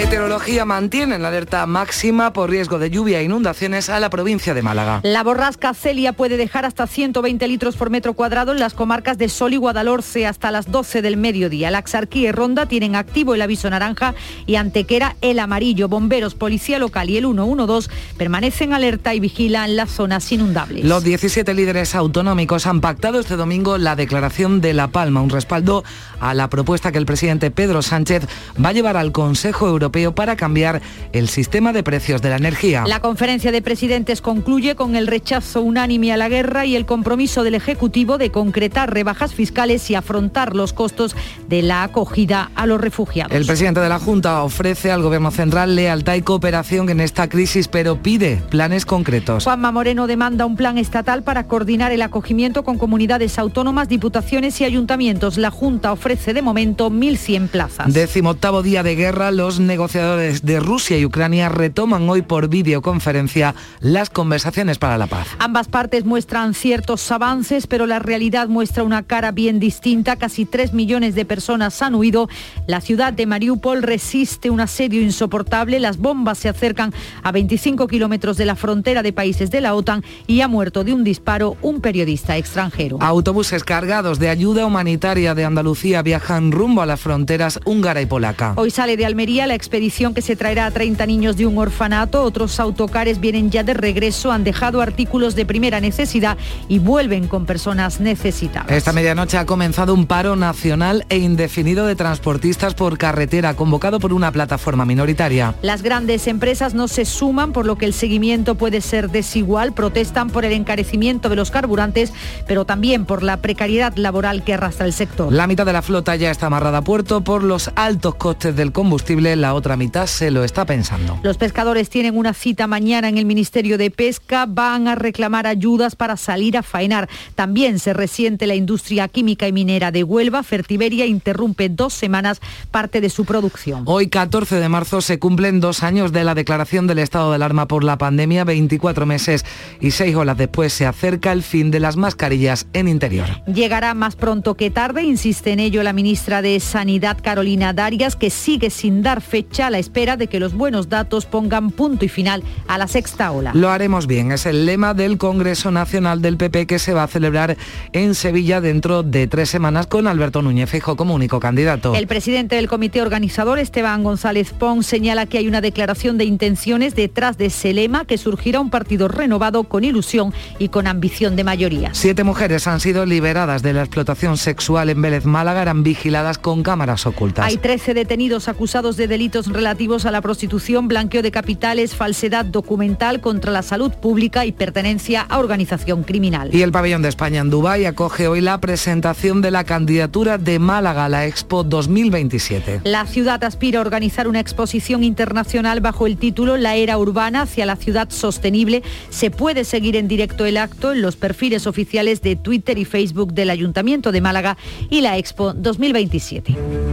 Meteorología mantiene en la alerta máxima por riesgo de lluvia e inundaciones a la provincia de Málaga. La borrasca Celia puede dejar hasta 120 litros por metro cuadrado en las comarcas de Sol y Guadalhorce hasta las 12 del mediodía. La Axarquía y Ronda tienen activo el aviso naranja y Antequera el amarillo. Bomberos, Policía Local y el 112 permanecen alerta y vigilan las zonas inundables. Los 17 líderes autonómicos han pactado este domingo la declaración de La Palma, un respaldo a la propuesta que el presidente Pedro Sánchez va a llevar al Consejo Europeo Europeo para cambiar el sistema de precios de la energía. La conferencia de presidentes concluye con el rechazo unánime a la guerra y el compromiso del Ejecutivo de concretar rebajas fiscales y afrontar los costos de la acogida a los refugiados. El presidente de la Junta ofrece al Gobierno Central lealtad y cooperación en esta crisis, pero pide planes concretos. Juanma Moreno demanda un plan estatal para coordinar el acogimiento con comunidades autónomas, diputaciones y ayuntamientos. La Junta ofrece de momento 1.100 plazas. Décimo octavo día de guerra, los negociadores de Rusia y Ucrania retoman hoy por videoconferencia las conversaciones para la paz. Ambas partes muestran ciertos avances, pero la realidad muestra una cara bien distinta. Casi 3 millones de personas han huido. La ciudad de Mariupol resiste un asedio insoportable. Las bombas se acercan a 25 kilómetros de la frontera de países de la OTAN y ha muerto de un disparo un periodista extranjero. Autobuses cargados de ayuda humanitaria de Andalucía viajan rumbo a las fronteras húngara y polaca. Hoy sale de Almería la expedición que se traerá a 30 niños de un orfanato. Otros autocares vienen ya de regreso, han dejado artículos de primera necesidad y vuelven con personas necesitadas. Esta medianoche ha comenzado un paro nacional e indefinido de transportistas por carretera, convocado por una plataforma minoritaria. Las grandes empresas no se suman, por lo que el seguimiento puede ser desigual. Protestan por el encarecimiento de los carburantes, pero también por la precariedad laboral que arrastra el sector. La mitad de la flota ya está amarrada a puerto por los altos costes del combustible. La otra mitad se lo está pensando. Los pescadores tienen una cita mañana en el Ministerio de Pesca, van a reclamar ayudas para salir a faenar. También se resiente la industria química y minera de Huelva. Fertiberia interrumpe dos semanas parte de su producción. Hoy, 14 de marzo, se cumplen dos años de la declaración del estado de alarma por la pandemia, 24 meses y seis horas después se acerca el fin de las mascarillas en interior. Llegará más pronto que tarde, insiste en ello la ministra de Sanidad, Carolina Darias, que sigue sin dar fecha a la espera de que los buenos datos pongan punto y final a la sexta ola. Lo haremos bien, es el lema del Congreso Nacional del PP que se va a celebrar en Sevilla dentro de tres semanas con Alberto Núñez Fijo como único candidato. El presidente del comité organizador, Esteban González Pons, señala que hay una declaración de intenciones detrás de ese lema que surgirá un partido renovado con ilusión y con ambición de mayoría. Siete mujeres han sido liberadas de la explotación sexual en Vélez Málaga, eran vigiladas con cámaras ocultas. Hay 13 detenidos acusados de delitos relativos a la prostitución, blanqueo de capitales, falsedad documental contra la salud pública y pertenencia a organización criminal. Y el pabellón de España en Dubái acoge hoy la presentación de la candidatura de Málaga a la Expo 2027. La ciudad aspira a organizar una exposición internacional bajo el título La era urbana hacia la ciudad sostenible. Se puede seguir en directo el acto en los perfiles oficiales de Twitter y Facebook del Ayuntamiento de Málaga y la Expo 2027.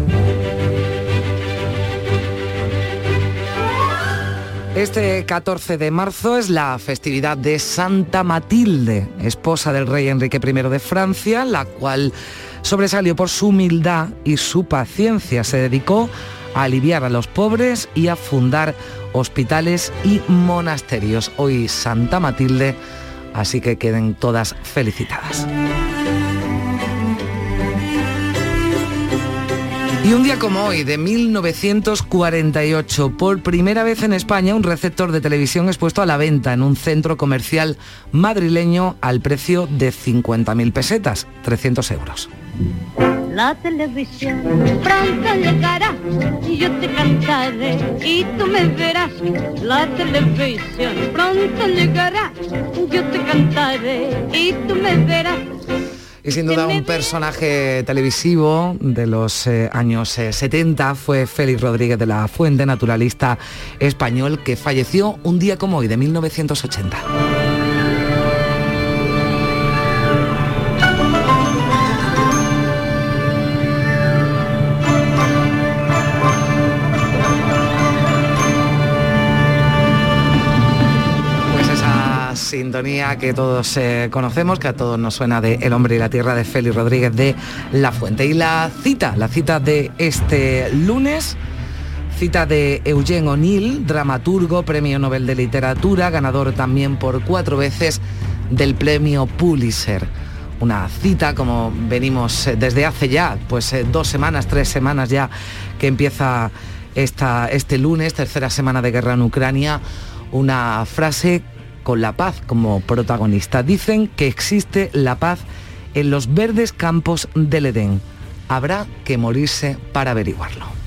Este 14 de marzo es la festividad de Santa Matilde, esposa del rey Enrique I de Francia, la cual sobresalió por su humildad y su paciencia. Se dedicó a aliviar a los pobres y a fundar hospitales y monasterios. Hoy Santa Matilde, así que queden todas felicitadas. Y un día como hoy, de 1948, por primera vez en España, un receptor de televisión es puesto a la venta en un centro comercial madrileño al precio de 50.000 pesetas, 300 euros. La televisión pronto llegará y yo te cantaré y tú me verás. La televisión pronto llegará, yo te cantaré y tú me verás. Y sin duda un personaje televisivo de los eh, años 70 eh, fue Félix Rodríguez de la Fuente, naturalista español, que falleció un día como hoy, de 1980. Sintonía que todos eh, conocemos, que a todos nos suena de El hombre y la tierra de Félix Rodríguez de La Fuente. Y la cita, la cita de este lunes, cita de Eugene O'Neill, dramaturgo, premio Nobel de Literatura, ganador también por cuatro veces del premio Pulitzer. Una cita como venimos eh, desde hace ya, pues eh, dos semanas, tres semanas ya que empieza esta, este lunes, tercera semana de guerra en Ucrania, una frase con la paz como protagonista. Dicen que existe la paz en los verdes campos del Edén. Habrá que morirse para averiguarlo.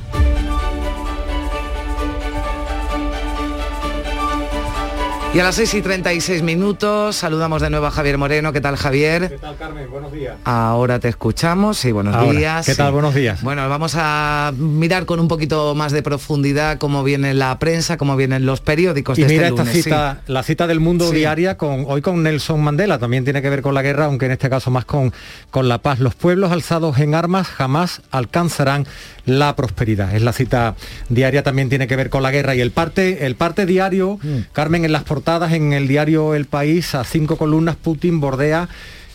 Y a las 6 y 36 minutos saludamos de nuevo a Javier Moreno. ¿Qué tal, Javier? ¿Qué tal, Carmen? Buenos días. Ahora te escuchamos y buenos días. ¿Qué tal? Buenos días. Bueno, vamos a mirar con un poquito más de profundidad cómo viene la prensa, cómo vienen los periódicos. Y de mira este esta lunes, cita, la cita del mundo Sí. diaria con hoy con Nelson Mandela, también tiene que ver con la guerra, aunque en este caso más con, con la paz. Los pueblos alzados en armas jamás alcanzarán la prosperidad. Es la cita diaria, también tiene que ver con la guerra. Y el parte, el parte diario, Carmen, en las portadas, en el diario El País, a cinco columnas, Putin bordea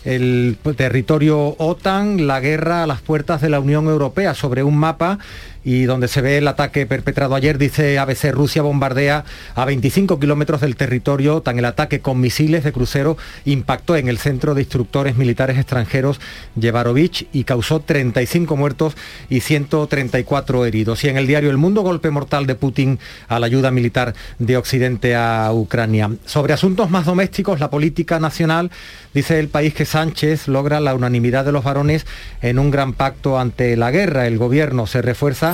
el territorio OTAN, la guerra a las puertas de la Unión Europea, sobre un mapa y donde se ve el ataque perpetrado ayer, dice ABC, Rusia bombardea a 25 kilómetros del territorio OTAN. El ataque con misiles de crucero impactó en el centro de instructores militares extranjeros Yevarovich y causó 35 muertos y 134 heridos. Y en el diario El Mundo, golpe mortal de Putin a la ayuda militar de Occidente a Ucrania. Sobre asuntos más domésticos, la política nacional, dice el país que Sánchez logra la unanimidad de los varones en un gran pacto ante la guerra. El gobierno se refuerza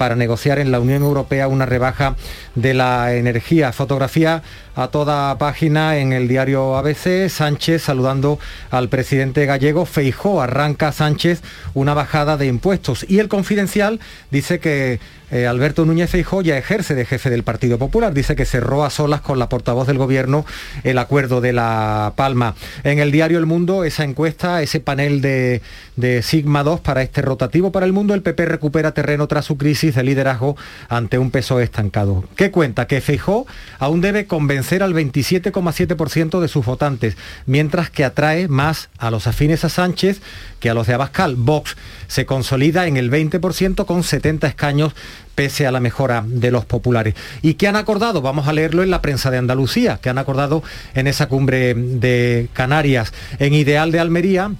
para negociar en la Unión Europea una rebaja de la energía. Fotografía a toda página en el diario ABC, Sánchez saludando al presidente gallego, Feijó arranca Sánchez una bajada de impuestos y el confidencial dice que eh, Alberto Núñez Feijó ya ejerce de jefe del Partido Popular, dice que cerró a solas con la portavoz del gobierno el acuerdo de La Palma. En el diario El Mundo, esa encuesta, ese panel de, de Sigma 2 para este rotativo para el mundo, el PP recupera terreno tras su crisis de liderazgo ante un peso estancado. ¿Qué cuenta? Que Feijó aún debe convencer al 27,7% de sus votantes, mientras que atrae más a los afines a Sánchez que a los de Abascal. Vox se consolida en el 20% con 70 escaños pese a la mejora de los populares. ¿Y qué han acordado? Vamos a leerlo en la prensa de Andalucía, que han acordado en esa cumbre de Canarias. En Ideal de Almería,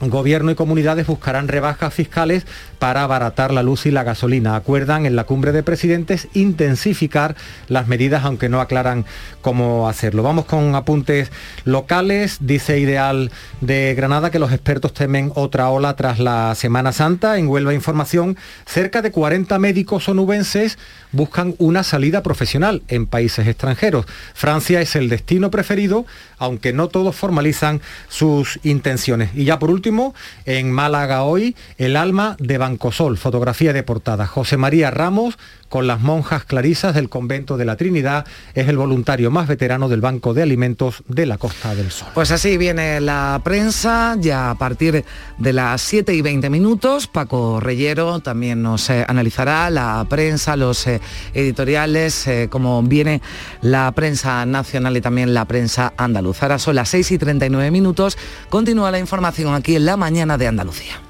Gobierno y comunidades buscarán rebajas fiscales para abaratar la luz y la gasolina. Acuerdan en la cumbre de presidentes intensificar las medidas, aunque no aclaran cómo hacerlo. Vamos con apuntes locales. Dice Ideal de Granada que los expertos temen otra ola tras la Semana Santa. En Huelva Información, cerca de 40 médicos onubenses buscan una salida profesional en países extranjeros. Francia es el destino preferido, aunque no todos formalizan sus intenciones. Y ya por último, en Málaga hoy, el alma de Bancosol, fotografía de portada. José María Ramos, con las monjas clarisas del convento de la Trinidad, es el voluntario más veterano del Banco de Alimentos de la Costa del Sol. Pues así viene la prensa, ya a partir de las 7 y 20 minutos, Paco Reyero también nos eh, analizará la prensa, los eh, editoriales, eh, cómo viene la prensa nacional y también la prensa andaluza. Ahora son las 6 y 39 minutos, continúa la información aquí en la mañana de Andalucía.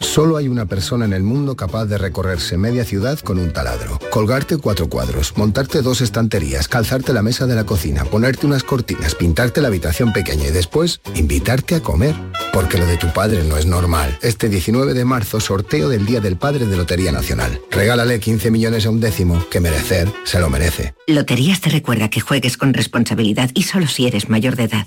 Solo hay una persona en el mundo capaz de recorrerse media ciudad con un taladro. Colgarte cuatro cuadros, montarte dos estanterías, calzarte la mesa de la cocina, ponerte unas cortinas, pintarte la habitación pequeña y después invitarte a comer. Porque lo de tu padre no es normal. Este 19 de marzo, sorteo del Día del Padre de Lotería Nacional. Regálale 15 millones a un décimo, que merecer se lo merece. Loterías te recuerda que juegues con responsabilidad y solo si eres mayor de edad.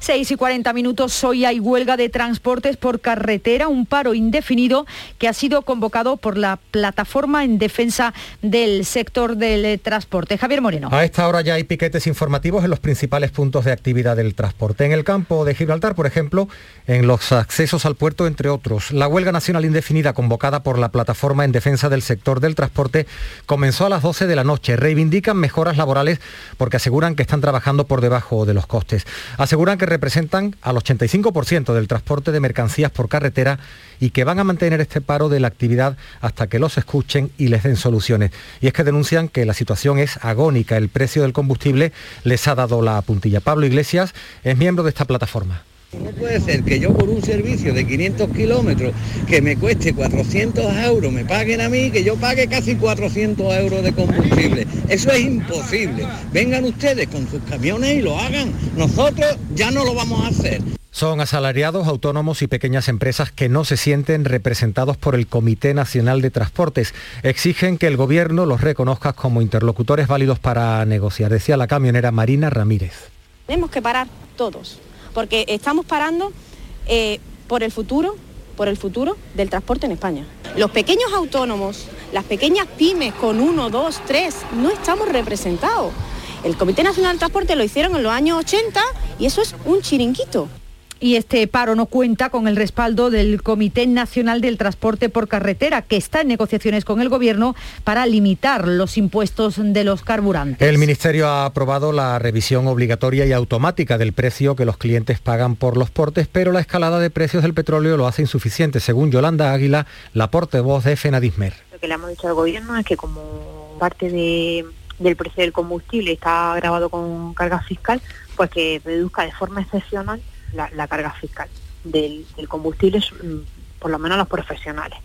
6 y 40 minutos, hoy hay huelga de transportes por carretera, un paro indefinido que ha sido convocado por la plataforma en defensa del sector del transporte. Javier Moreno. A esta hora ya hay piquetes informativos en los principales puntos de actividad del transporte. En el campo de Gibraltar, por ejemplo, en los accesos al puerto, entre otros. La huelga nacional indefinida convocada por la plataforma en defensa del sector del transporte comenzó a las 12 de la noche. Reivindican mejoras laborales porque aseguran que están trabajando por debajo de los costes. Aseguran que representan al 85% del transporte de mercancías por carretera y que van a mantener este paro de la actividad hasta que los escuchen y les den soluciones. Y es que denuncian que la situación es agónica, el precio del combustible les ha dado la puntilla. Pablo Iglesias es miembro de esta plataforma. No puede ser que yo por un servicio de 500 kilómetros que me cueste 400 euros me paguen a mí, que yo pague casi 400 euros de combustible. Eso es imposible. Vengan ustedes con sus camiones y lo hagan. Nosotros ya no lo vamos a hacer. Son asalariados, autónomos y pequeñas empresas que no se sienten representados por el Comité Nacional de Transportes. Exigen que el Gobierno los reconozca como interlocutores válidos para negociar, decía la camionera Marina Ramírez. Tenemos que parar todos porque estamos parando eh, por el futuro, por el futuro del transporte en España. Los pequeños autónomos, las pequeñas pymes con uno, dos, tres, no estamos representados. El Comité Nacional de Transporte lo hicieron en los años 80 y eso es un chiringuito. Y este paro no cuenta con el respaldo del Comité Nacional del Transporte por Carretera, que está en negociaciones con el Gobierno para limitar los impuestos de los carburantes. El Ministerio ha aprobado la revisión obligatoria y automática del precio que los clientes pagan por los portes, pero la escalada de precios del petróleo lo hace insuficiente, según Yolanda Águila, la portavoz de FENADISMER. Lo que le hemos dicho al Gobierno es que como parte de, del precio del combustible está grabado con carga fiscal, pues que reduzca de forma excepcional la, carga fiscal del, combustible, mm, por lo menos los profesionales.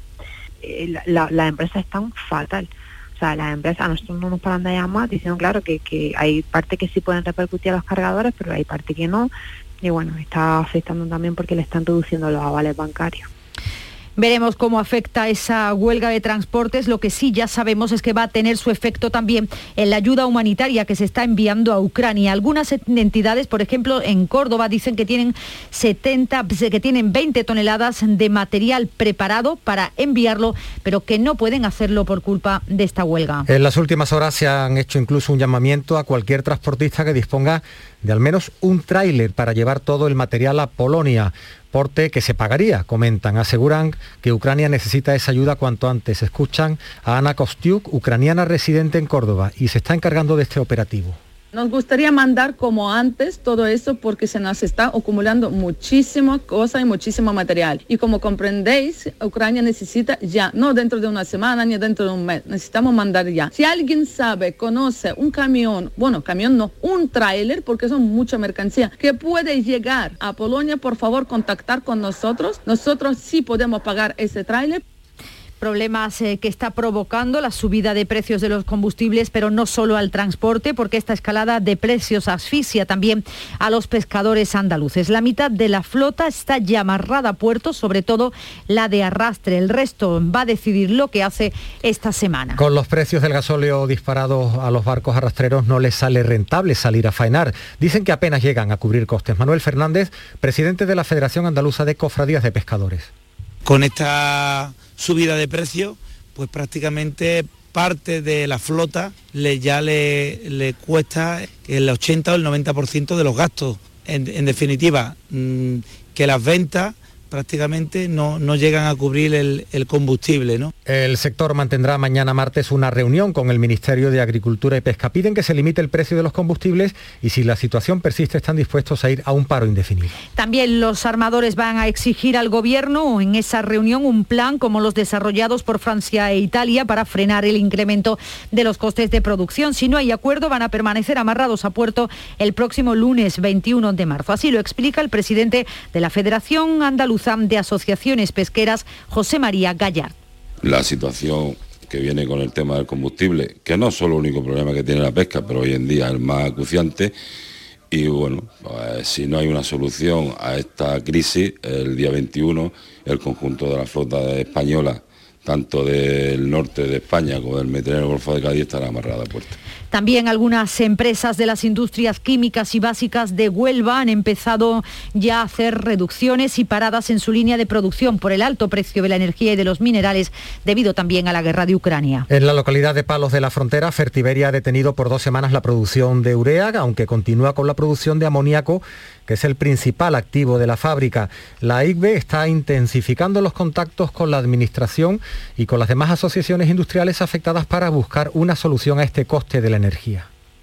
Eh, las empresas están fatal. O sea, las empresas, a nosotros no nos paran de llamar diciendo, claro, que, que hay parte que sí pueden repercutir a los cargadores, pero hay parte que no. Y bueno, está afectando también porque le están reduciendo los avales bancarios. Veremos cómo afecta esa huelga de transportes. Lo que sí ya sabemos es que va a tener su efecto también en la ayuda humanitaria que se está enviando a Ucrania. Algunas entidades, por ejemplo, en Córdoba dicen que tienen 70, que tienen 20 toneladas de material preparado para enviarlo, pero que no pueden hacerlo por culpa de esta huelga. En las últimas horas se han hecho incluso un llamamiento a cualquier transportista que disponga de al menos un tráiler para llevar todo el material a Polonia que se pagaría, comentan. Aseguran que Ucrania necesita esa ayuda cuanto antes. Escuchan a Ana Kostiuk, ucraniana residente en Córdoba, y se está encargando de este operativo. Nos gustaría mandar como antes todo eso porque se nos está acumulando muchísima cosa y muchísimo material. Y como comprendéis, Ucrania necesita ya, no dentro de una semana ni dentro de un mes, necesitamos mandar ya. Si alguien sabe, conoce un camión, bueno, camión no, un tráiler, porque son mucha mercancía, que puede llegar a Polonia, por favor, contactar con nosotros. Nosotros sí podemos pagar ese tráiler Problemas eh, que está provocando la subida de precios de los combustibles, pero no solo al transporte, porque esta escalada de precios asfixia también a los pescadores andaluces. La mitad de la flota está ya amarrada a puerto, sobre todo la de arrastre. El resto va a decidir lo que hace esta semana. Con los precios del gasóleo disparados a los barcos arrastreros no les sale rentable salir a faenar. Dicen que apenas llegan a cubrir costes. Manuel Fernández, presidente de la Federación Andaluza de Cofradías de Pescadores. Con esta subida de precio, pues prácticamente parte de la flota le, ya le, le cuesta el 80 o el 90% de los gastos. En, definitiva, mmm, que las ventas prácticamente no, no llegan a cubrir el, el, combustible. ¿no? El sector mantendrá mañana martes una reunión con el Ministerio de Agricultura y Pesca. Piden que se limite el precio de los combustibles y si la situación persiste están dispuestos a ir a un paro indefinido. También los armadores van a exigir al gobierno en esa reunión un plan como los desarrollados por Francia e Italia para frenar el incremento de los costes de producción. Si no hay acuerdo van a permanecer amarrados a puerto el próximo lunes 21 de marzo. Así lo explica el presidente de la Federación Andaluza de Asociaciones Pesqueras, José María Gallard. La situación que viene con el tema del combustible, que no es solo el único problema que tiene la pesca, pero hoy en día es el más acuciante. Y bueno, pues, si no hay una solución a esta crisis, el día 21 el conjunto de la flota española, tanto del norte de España como del Mediterráneo Golfo de Cádiz, estará amarrada a puerto. También algunas empresas de las industrias químicas y básicas de Huelva han empezado ya a hacer reducciones y paradas en su línea de producción por el alto precio de la energía y de los minerales debido también a la guerra de Ucrania. En la localidad de Palos de la Frontera, Fertiberia ha detenido por dos semanas la producción de urea, aunque continúa con la producción de amoníaco que es el principal activo de la fábrica. La ICBE está intensificando los contactos con la Administración y con las demás asociaciones industriales afectadas para buscar una solución a este coste de la energía.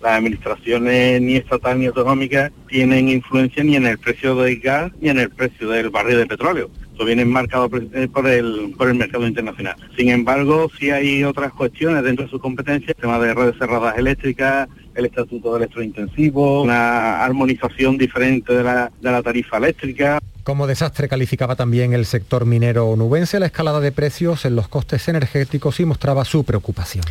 Las administraciones ni estatal ni autonómicas tienen influencia ni en el precio del gas ni en el precio del barril de petróleo. Esto viene marcado por el, por el mercado internacional. Sin embargo, sí hay otras cuestiones dentro de su competencia, el tema de redes cerradas eléctricas, el estatuto de electrointensivo, una armonización diferente de la, de la tarifa eléctrica. Como desastre calificaba también el sector minero onubense la escalada de precios en los costes energéticos y mostraba su preocupación.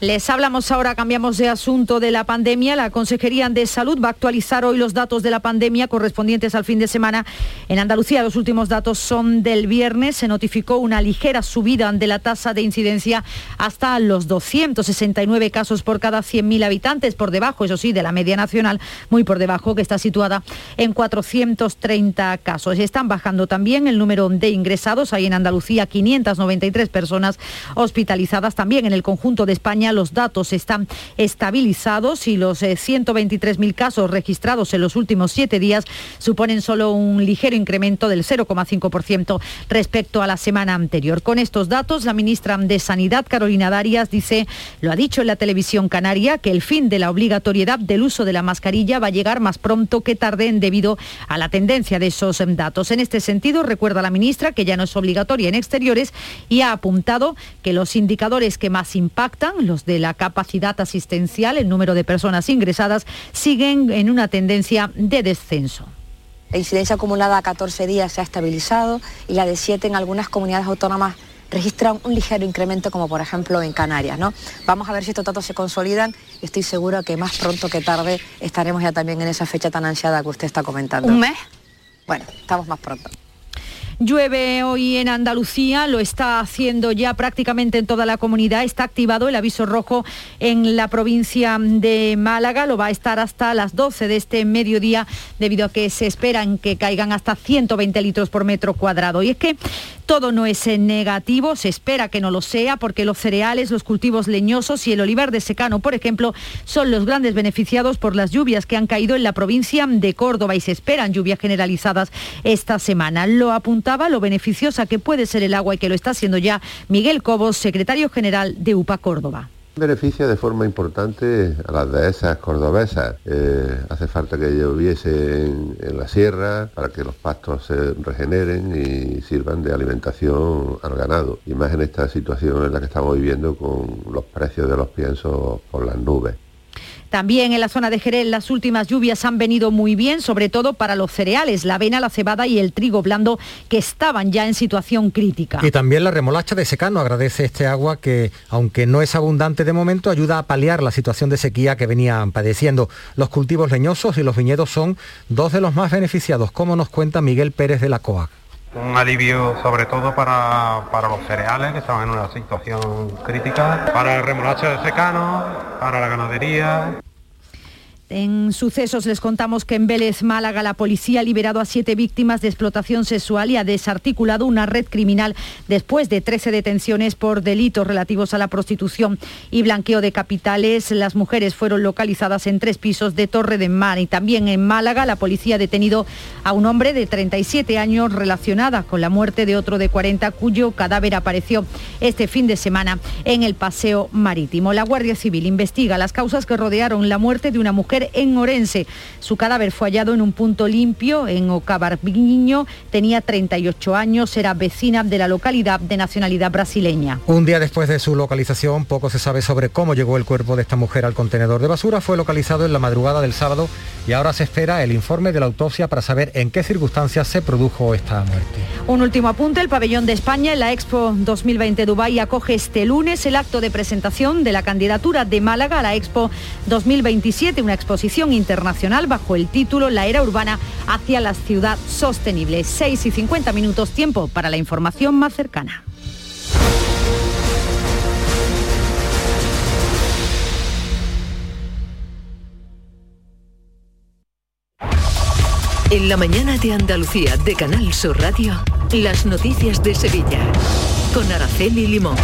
Les hablamos ahora, cambiamos de asunto de la pandemia. La Consejería de Salud va a actualizar hoy los datos de la pandemia correspondientes al fin de semana. En Andalucía los últimos datos son del viernes. Se notificó una ligera subida de la tasa de incidencia hasta los 269 casos por cada 100.000 habitantes, por debajo, eso sí, de la media nacional, muy por debajo, que está situada en 430 casos. Están bajando también el número de ingresados. Hay en Andalucía 593 personas hospitalizadas. También en el conjunto de España los datos están estabilizados y los eh, 123.000 casos registrados en los últimos siete días suponen solo un ligero incremento del 0,5% respecto a la semana anterior. Con estos datos, la ministra de Sanidad, Carolina Darias, dice, lo ha dicho en la televisión canaria, que el fin de la obligatoriedad del uso de la mascarilla va a llegar más pronto que tarde debido a la tendencia de esos datos. En este sentido, recuerda la ministra que ya no es obligatoria en exteriores y ha apuntado que los indicadores que más impactan, de la capacidad asistencial, el número de personas ingresadas, siguen en una tendencia de descenso. La incidencia acumulada a 14 días se ha estabilizado y la de 7 en algunas comunidades autónomas registran un ligero incremento como por ejemplo en Canarias. ¿no? Vamos a ver si estos datos se consolidan y estoy segura que más pronto que tarde estaremos ya también en esa fecha tan ansiada que usted está comentando. ¿Un mes? Bueno, estamos más pronto. Llueve hoy en Andalucía, lo está haciendo ya prácticamente en toda la comunidad. Está activado el aviso rojo en la provincia de Málaga. Lo va a estar hasta las 12 de este mediodía debido a que se esperan que caigan hasta 120 litros por metro cuadrado. Y es que todo no es negativo, se espera que no lo sea porque los cereales, los cultivos leñosos y el olivar de secano, por ejemplo, son los grandes beneficiados por las lluvias que han caído en la provincia de Córdoba y se esperan lluvias generalizadas esta semana. Lo lo beneficiosa que puede ser el agua y que lo está haciendo ya Miguel Cobos, secretario general de UPA Córdoba. Beneficia de forma importante a las dehesas cordobesas. Eh, hace falta que lloviese en, en, la sierra para que los pastos se regeneren y sirvan de alimentación al ganado. Y más en esta situación en la que estamos viviendo con los precios de los piensos por las nubes. También en la zona de Jerez las últimas lluvias han venido muy bien, sobre todo para los cereales, la avena, la cebada y el trigo blando que estaban ya en situación crítica. Y también la remolacha de secano agradece este agua que, aunque no es abundante de momento, ayuda a paliar la situación de sequía que venían padeciendo. Los cultivos leñosos y los viñedos son dos de los más beneficiados, como nos cuenta Miguel Pérez de la COAC. Un alivio sobre todo para, para, los cereales que estaban en una situación crítica, para el remolacha de secano, para la ganadería. En sucesos les contamos que en Vélez, Málaga, la policía ha liberado a siete víctimas de explotación sexual y ha desarticulado una red criminal después de 13 detenciones por delitos relativos a la prostitución y blanqueo de capitales. Las mujeres fueron localizadas en tres pisos de Torre de Mar y también en Málaga la policía ha detenido a un hombre de 37 años relacionada con la muerte de otro de 40 cuyo cadáver apareció este fin de semana en el paseo marítimo. La Guardia Civil investiga las causas que rodearon la muerte de una mujer en Orense. Su cadáver fue hallado en un punto limpio en Ocabarbiño, tenía 38 años, era vecina de la localidad de nacionalidad brasileña. Un día después de su localización, poco se sabe sobre cómo llegó el cuerpo de esta mujer al contenedor de basura. Fue localizado en la madrugada del sábado y ahora se espera el informe de la autopsia para saber en qué circunstancias se produjo esta muerte. Un último apunte, el pabellón de España en la Expo 2020 Dubái acoge este lunes el acto de presentación de la candidatura de Málaga a la Expo 2027, una exposición internacional bajo el título La era urbana hacia la ciudad sostenible. 6 y 50 minutos tiempo para la información más cercana. En la mañana de Andalucía de Canal Sur Radio, las noticias de Sevilla con Araceli Limón.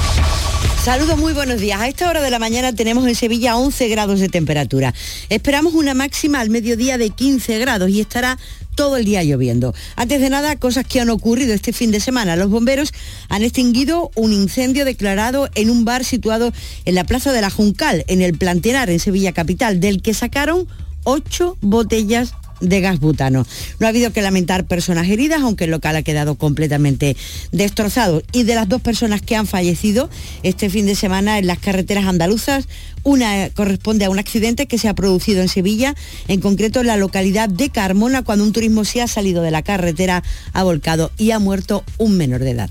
Saludos, muy buenos días. A esta hora de la mañana tenemos en Sevilla 11 grados de temperatura. Esperamos una máxima al mediodía de 15 grados y estará todo el día lloviendo. Antes de nada, cosas que han ocurrido este fin de semana. Los bomberos han extinguido un incendio declarado en un bar situado en la Plaza de la Juncal, en el Plantenar, en Sevilla Capital, del que sacaron ocho botellas de gas butano. No ha habido que lamentar personas heridas, aunque el local ha quedado completamente destrozado. Y de las dos personas que han fallecido este fin de semana en las carreteras andaluzas, una corresponde a un accidente que se ha producido en Sevilla, en concreto en la localidad de Carmona, cuando un turismo se ha salido de la carretera, ha volcado y ha muerto un menor de edad.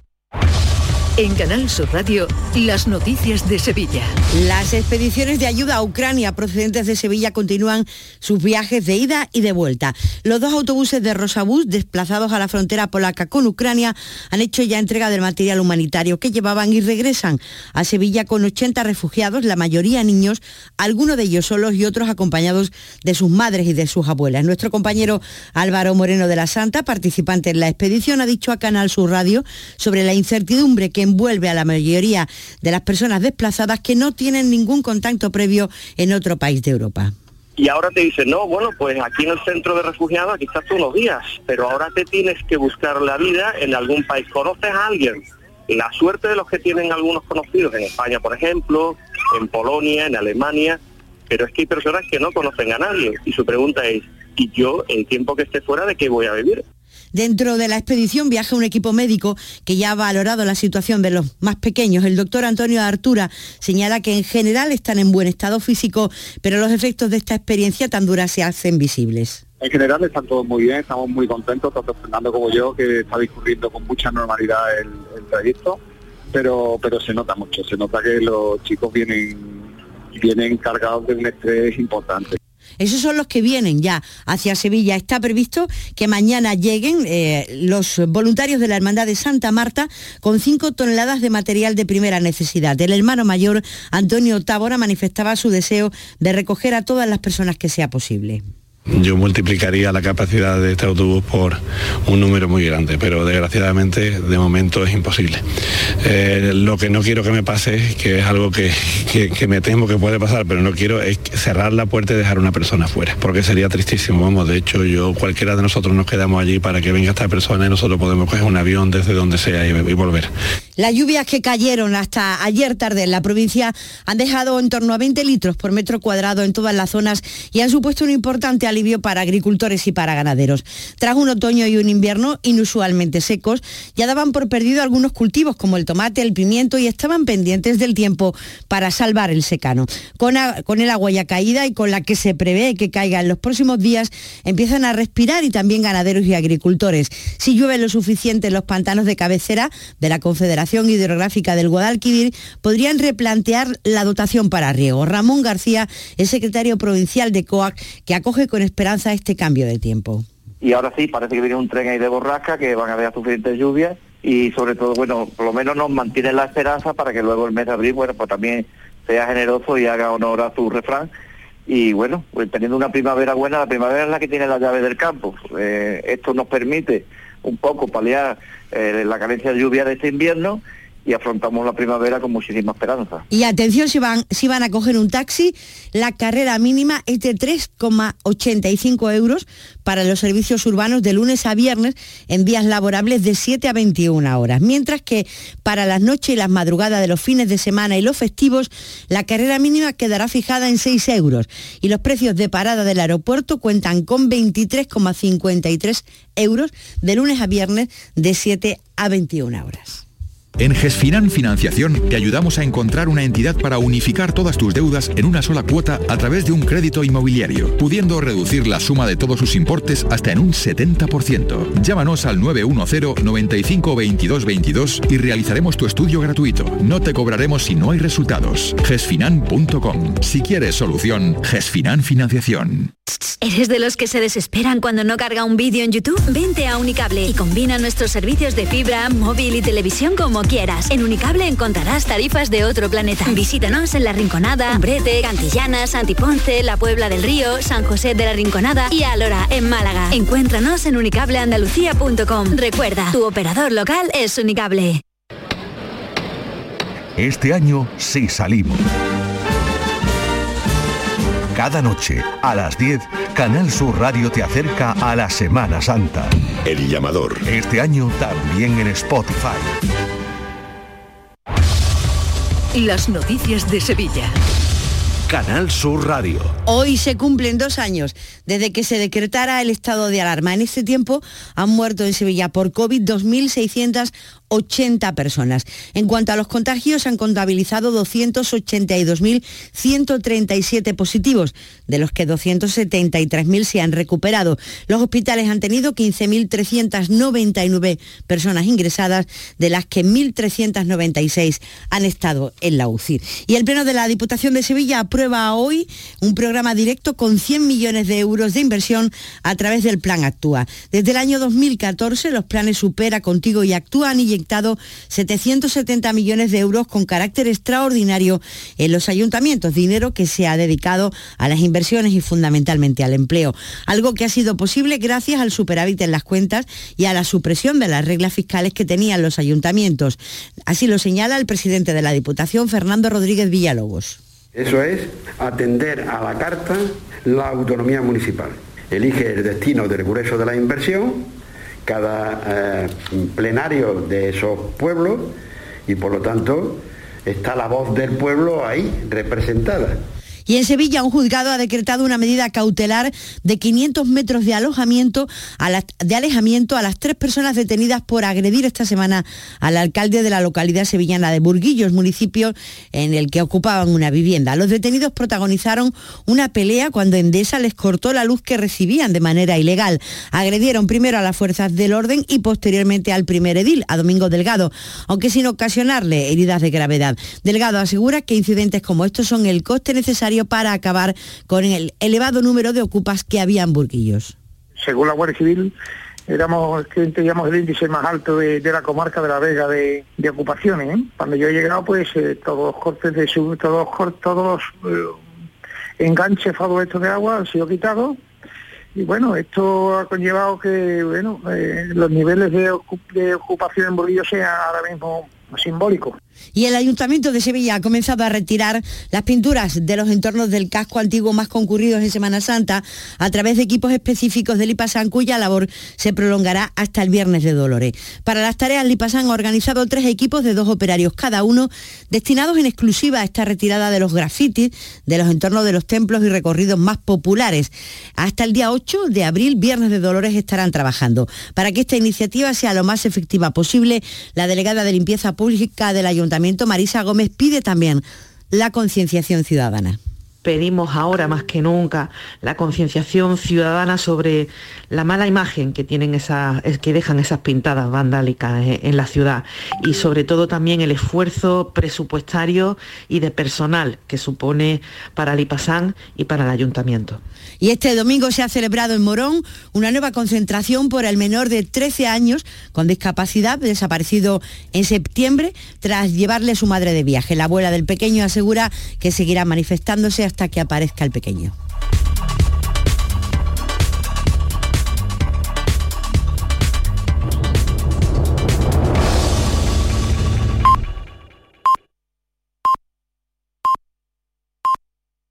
En Canal Sur Radio, las noticias de Sevilla. Las expediciones de ayuda a Ucrania procedentes de Sevilla continúan sus viajes de ida y de vuelta. Los dos autobuses de Rosabús, desplazados a la frontera polaca con Ucrania, han hecho ya entrega del material humanitario que llevaban y regresan a Sevilla con 80 refugiados, la mayoría niños, algunos de ellos solos y otros acompañados de sus madres y de sus abuelas. Nuestro compañero Álvaro Moreno de la Santa, participante en la expedición, ha dicho a Canal Sur Radio sobre la incertidumbre que envuelve a la mayoría de las personas desplazadas que no tienen ningún contacto previo en otro país de Europa. Y ahora te dicen, no, bueno, pues aquí en el centro de refugiados, aquí estás los días, pero ahora te tienes que buscar la vida en algún país. ¿Conoces a alguien? La suerte de los que tienen algunos conocidos en España, por ejemplo, en Polonia, en Alemania, pero es que hay personas que no conocen a nadie y su pregunta es, ¿y yo, el tiempo que esté fuera, de qué voy a vivir? Dentro de la expedición viaja un equipo médico que ya ha valorado la situación de los más pequeños. El doctor Antonio Artura señala que en general están en buen estado físico, pero los efectos de esta experiencia tan dura se hacen visibles. En general están todos muy bien, estamos muy contentos, tanto Fernando como yo, que está discurriendo con mucha normalidad el, el trayecto pero pero se nota mucho, se nota que los chicos vienen vienen cargados de un estrés importante. Esos son los que vienen ya hacia Sevilla. Está previsto que mañana lleguen eh, los voluntarios de la Hermandad de Santa Marta con 5 toneladas de material de primera necesidad. El hermano mayor, Antonio Tábora, manifestaba su deseo de recoger a todas las personas que sea posible. Yo multiplicaría la capacidad de este autobús por un número muy grande, pero desgraciadamente de momento es imposible. Eh, lo que no quiero que me pase, que es algo que, que, me temo que puede pasar, pero no quiero, es cerrar la puerta y dejar una persona fuera, porque sería tristísimo. Vamos, de hecho, yo cualquiera de nosotros nos quedamos allí para que venga esta persona y nosotros podemos coger un avión desde donde sea y volver. Las lluvias que cayeron hasta ayer tarde en la provincia han dejado en torno a 20 litros por metro cuadrado en todas las zonas y han supuesto un importante alivio para agricultores y para ganaderos. Tras un otoño y un invierno inusualmente secos, ya daban por perdido algunos cultivos como el tomate, el pimiento y estaban pendientes del tiempo para salvar el secano. Con, el agua ya caída y con la que se prevé que caiga en los próximos días, empiezan a respirar y también ganaderos y agricultores. Si llueve lo suficiente en los pantanos de cabecera de la Confederación Hidrográfica del Guadalquivir podrían replantear la dotación para riego. Ramón García es secretario provincial de COAC que acoge con esperanza este cambio de tiempo. Y ahora sí, parece que viene un tren ahí de borrasca, que van a haber suficientes lluvias y sobre todo, bueno, por lo menos nos mantiene la esperanza para que luego el mes de abril, bueno, pues también sea generoso y haga honor a su refrán. Y bueno, pues teniendo una primavera buena, la primavera es la que tiene la llave del campo. Eh, esto nos permite un poco paliar eh, la carencia de lluvia de este invierno y afrontamos la primavera con muchísima esperanza. Y atención si van, si van a coger un taxi, la carrera mínima es de 3,85 euros para los servicios urbanos de lunes a viernes en días laborables de 7 a 21 horas, mientras que para las noches y las madrugadas de los fines de semana y los festivos, la carrera mínima quedará fijada en 6 euros y los precios de parada del aeropuerto cuentan con 23,53 euros de lunes a viernes de 7 a 21 horas. En Gesfinan Financiación te ayudamos a encontrar una entidad para unificar todas tus deudas en una sola cuota a través de un crédito inmobiliario, pudiendo reducir la suma de todos sus importes hasta en un 70%. Llámanos al 910 95 22 22 y realizaremos tu estudio gratuito. No te cobraremos si no hay resultados. gesfinan.com. Si quieres solución, Gesfinan Financiación. ¿Eres de los que se desesperan cuando no carga un vídeo en YouTube? Vente a Unicable y combina nuestros servicios de fibra, móvil y televisión como quieras. En Unicable encontrarás tarifas de otro planeta. Visítanos en La Rinconada, Brete, Cantillana, Santiponce, La Puebla del Río, San José de la Rinconada y Alora, en Málaga. Encuéntranos en unicableandalucía.com. Recuerda, tu operador local es Unicable. Este año sí salimos. Cada noche, a las 10, Canal Sur Radio te acerca a la Semana Santa. El llamador. Este año también en Spotify. Las noticias de Sevilla. Canal Sur Radio. Hoy se cumplen dos años desde que se decretara el estado de alarma. En este tiempo han muerto en Sevilla por COVID 2.680 personas. En cuanto a los contagios, han contabilizado 282.137 positivos, de los que 273.000 se han recuperado. Los hospitales han tenido 15.399 personas ingresadas, de las que 1.396 han estado en la UCI. Y el Pleno de la Diputación de Sevilla aprueba hoy un programa directo con 100 millones de euros de inversión a través del Plan Actúa. Desde el año 2014 los planes Supera, Contigo y Actúa han inyectado 770 millones de euros con carácter extraordinario en los ayuntamientos, dinero que se ha dedicado a las inversiones y fundamentalmente al empleo, algo que ha sido posible gracias al superávit en las cuentas y a la supresión de las reglas fiscales que tenían los ayuntamientos. Así lo señala el presidente de la Diputación, Fernando Rodríguez Villalobos. Eso es atender a la carta la autonomía municipal. Elige el destino del grueso de la inversión, cada eh, plenario de esos pueblos y por lo tanto está la voz del pueblo ahí representada. Y en Sevilla un juzgado ha decretado una medida cautelar de 500 metros de alojamiento de alejamiento a las tres personas detenidas por agredir esta semana al alcalde de la localidad sevillana de Burguillos, municipio en el que ocupaban una vivienda. Los detenidos protagonizaron una pelea cuando Endesa les cortó la luz que recibían de manera ilegal. Agredieron primero a las fuerzas del orden y posteriormente al primer edil, a Domingo Delgado, aunque sin ocasionarle heridas de gravedad. Delgado asegura que incidentes como estos son el coste necesario para acabar con el elevado número de ocupas que había en Burguillos. Según la Guardia Civil, éramos teníamos el índice más alto de, la comarca de la Vega de, ocupaciones. ¿eh? Cuando yo he llegado, pues eh, todos los cortes de todos, todos los eh, enganches estos de agua han sido quitados. Y bueno, esto ha conllevado que bueno los niveles de, de ocupación en Bolillo sean ahora mismo simbólicos. Y el Ayuntamiento de Sevilla ha comenzado a retirar las pinturas de los entornos del casco antiguo más concurridos en Semana Santa a través de equipos específicos de Lipasan, cuya labor se prolongará hasta el viernes de Dolores. Para las tareas, Lipasan ha organizado tres equipos de dos operarios cada uno, destinados en exclusiva a esta retirada de los grafitis de los entornos de los templos y recorridos más populares. Hasta el día 8 de abril, viernes de Dolores, estarán trabajando. Para que esta iniciativa sea lo más efectiva posible, la delegada de limpieza pública del Marisa Gómez pide también la concienciación ciudadana pedimos ahora más que nunca la concienciación ciudadana sobre la mala imagen que tienen esas, que dejan esas pintadas vandálicas en la ciudad y sobre todo también el esfuerzo presupuestario y de personal que supone para el IPASAN y para el ayuntamiento. Y este domingo se ha celebrado en Morón una nueva concentración por el menor de 13 años con discapacidad desaparecido en septiembre tras llevarle su madre de viaje. La abuela del pequeño asegura que seguirá manifestándose hasta que aparezca el pequeño.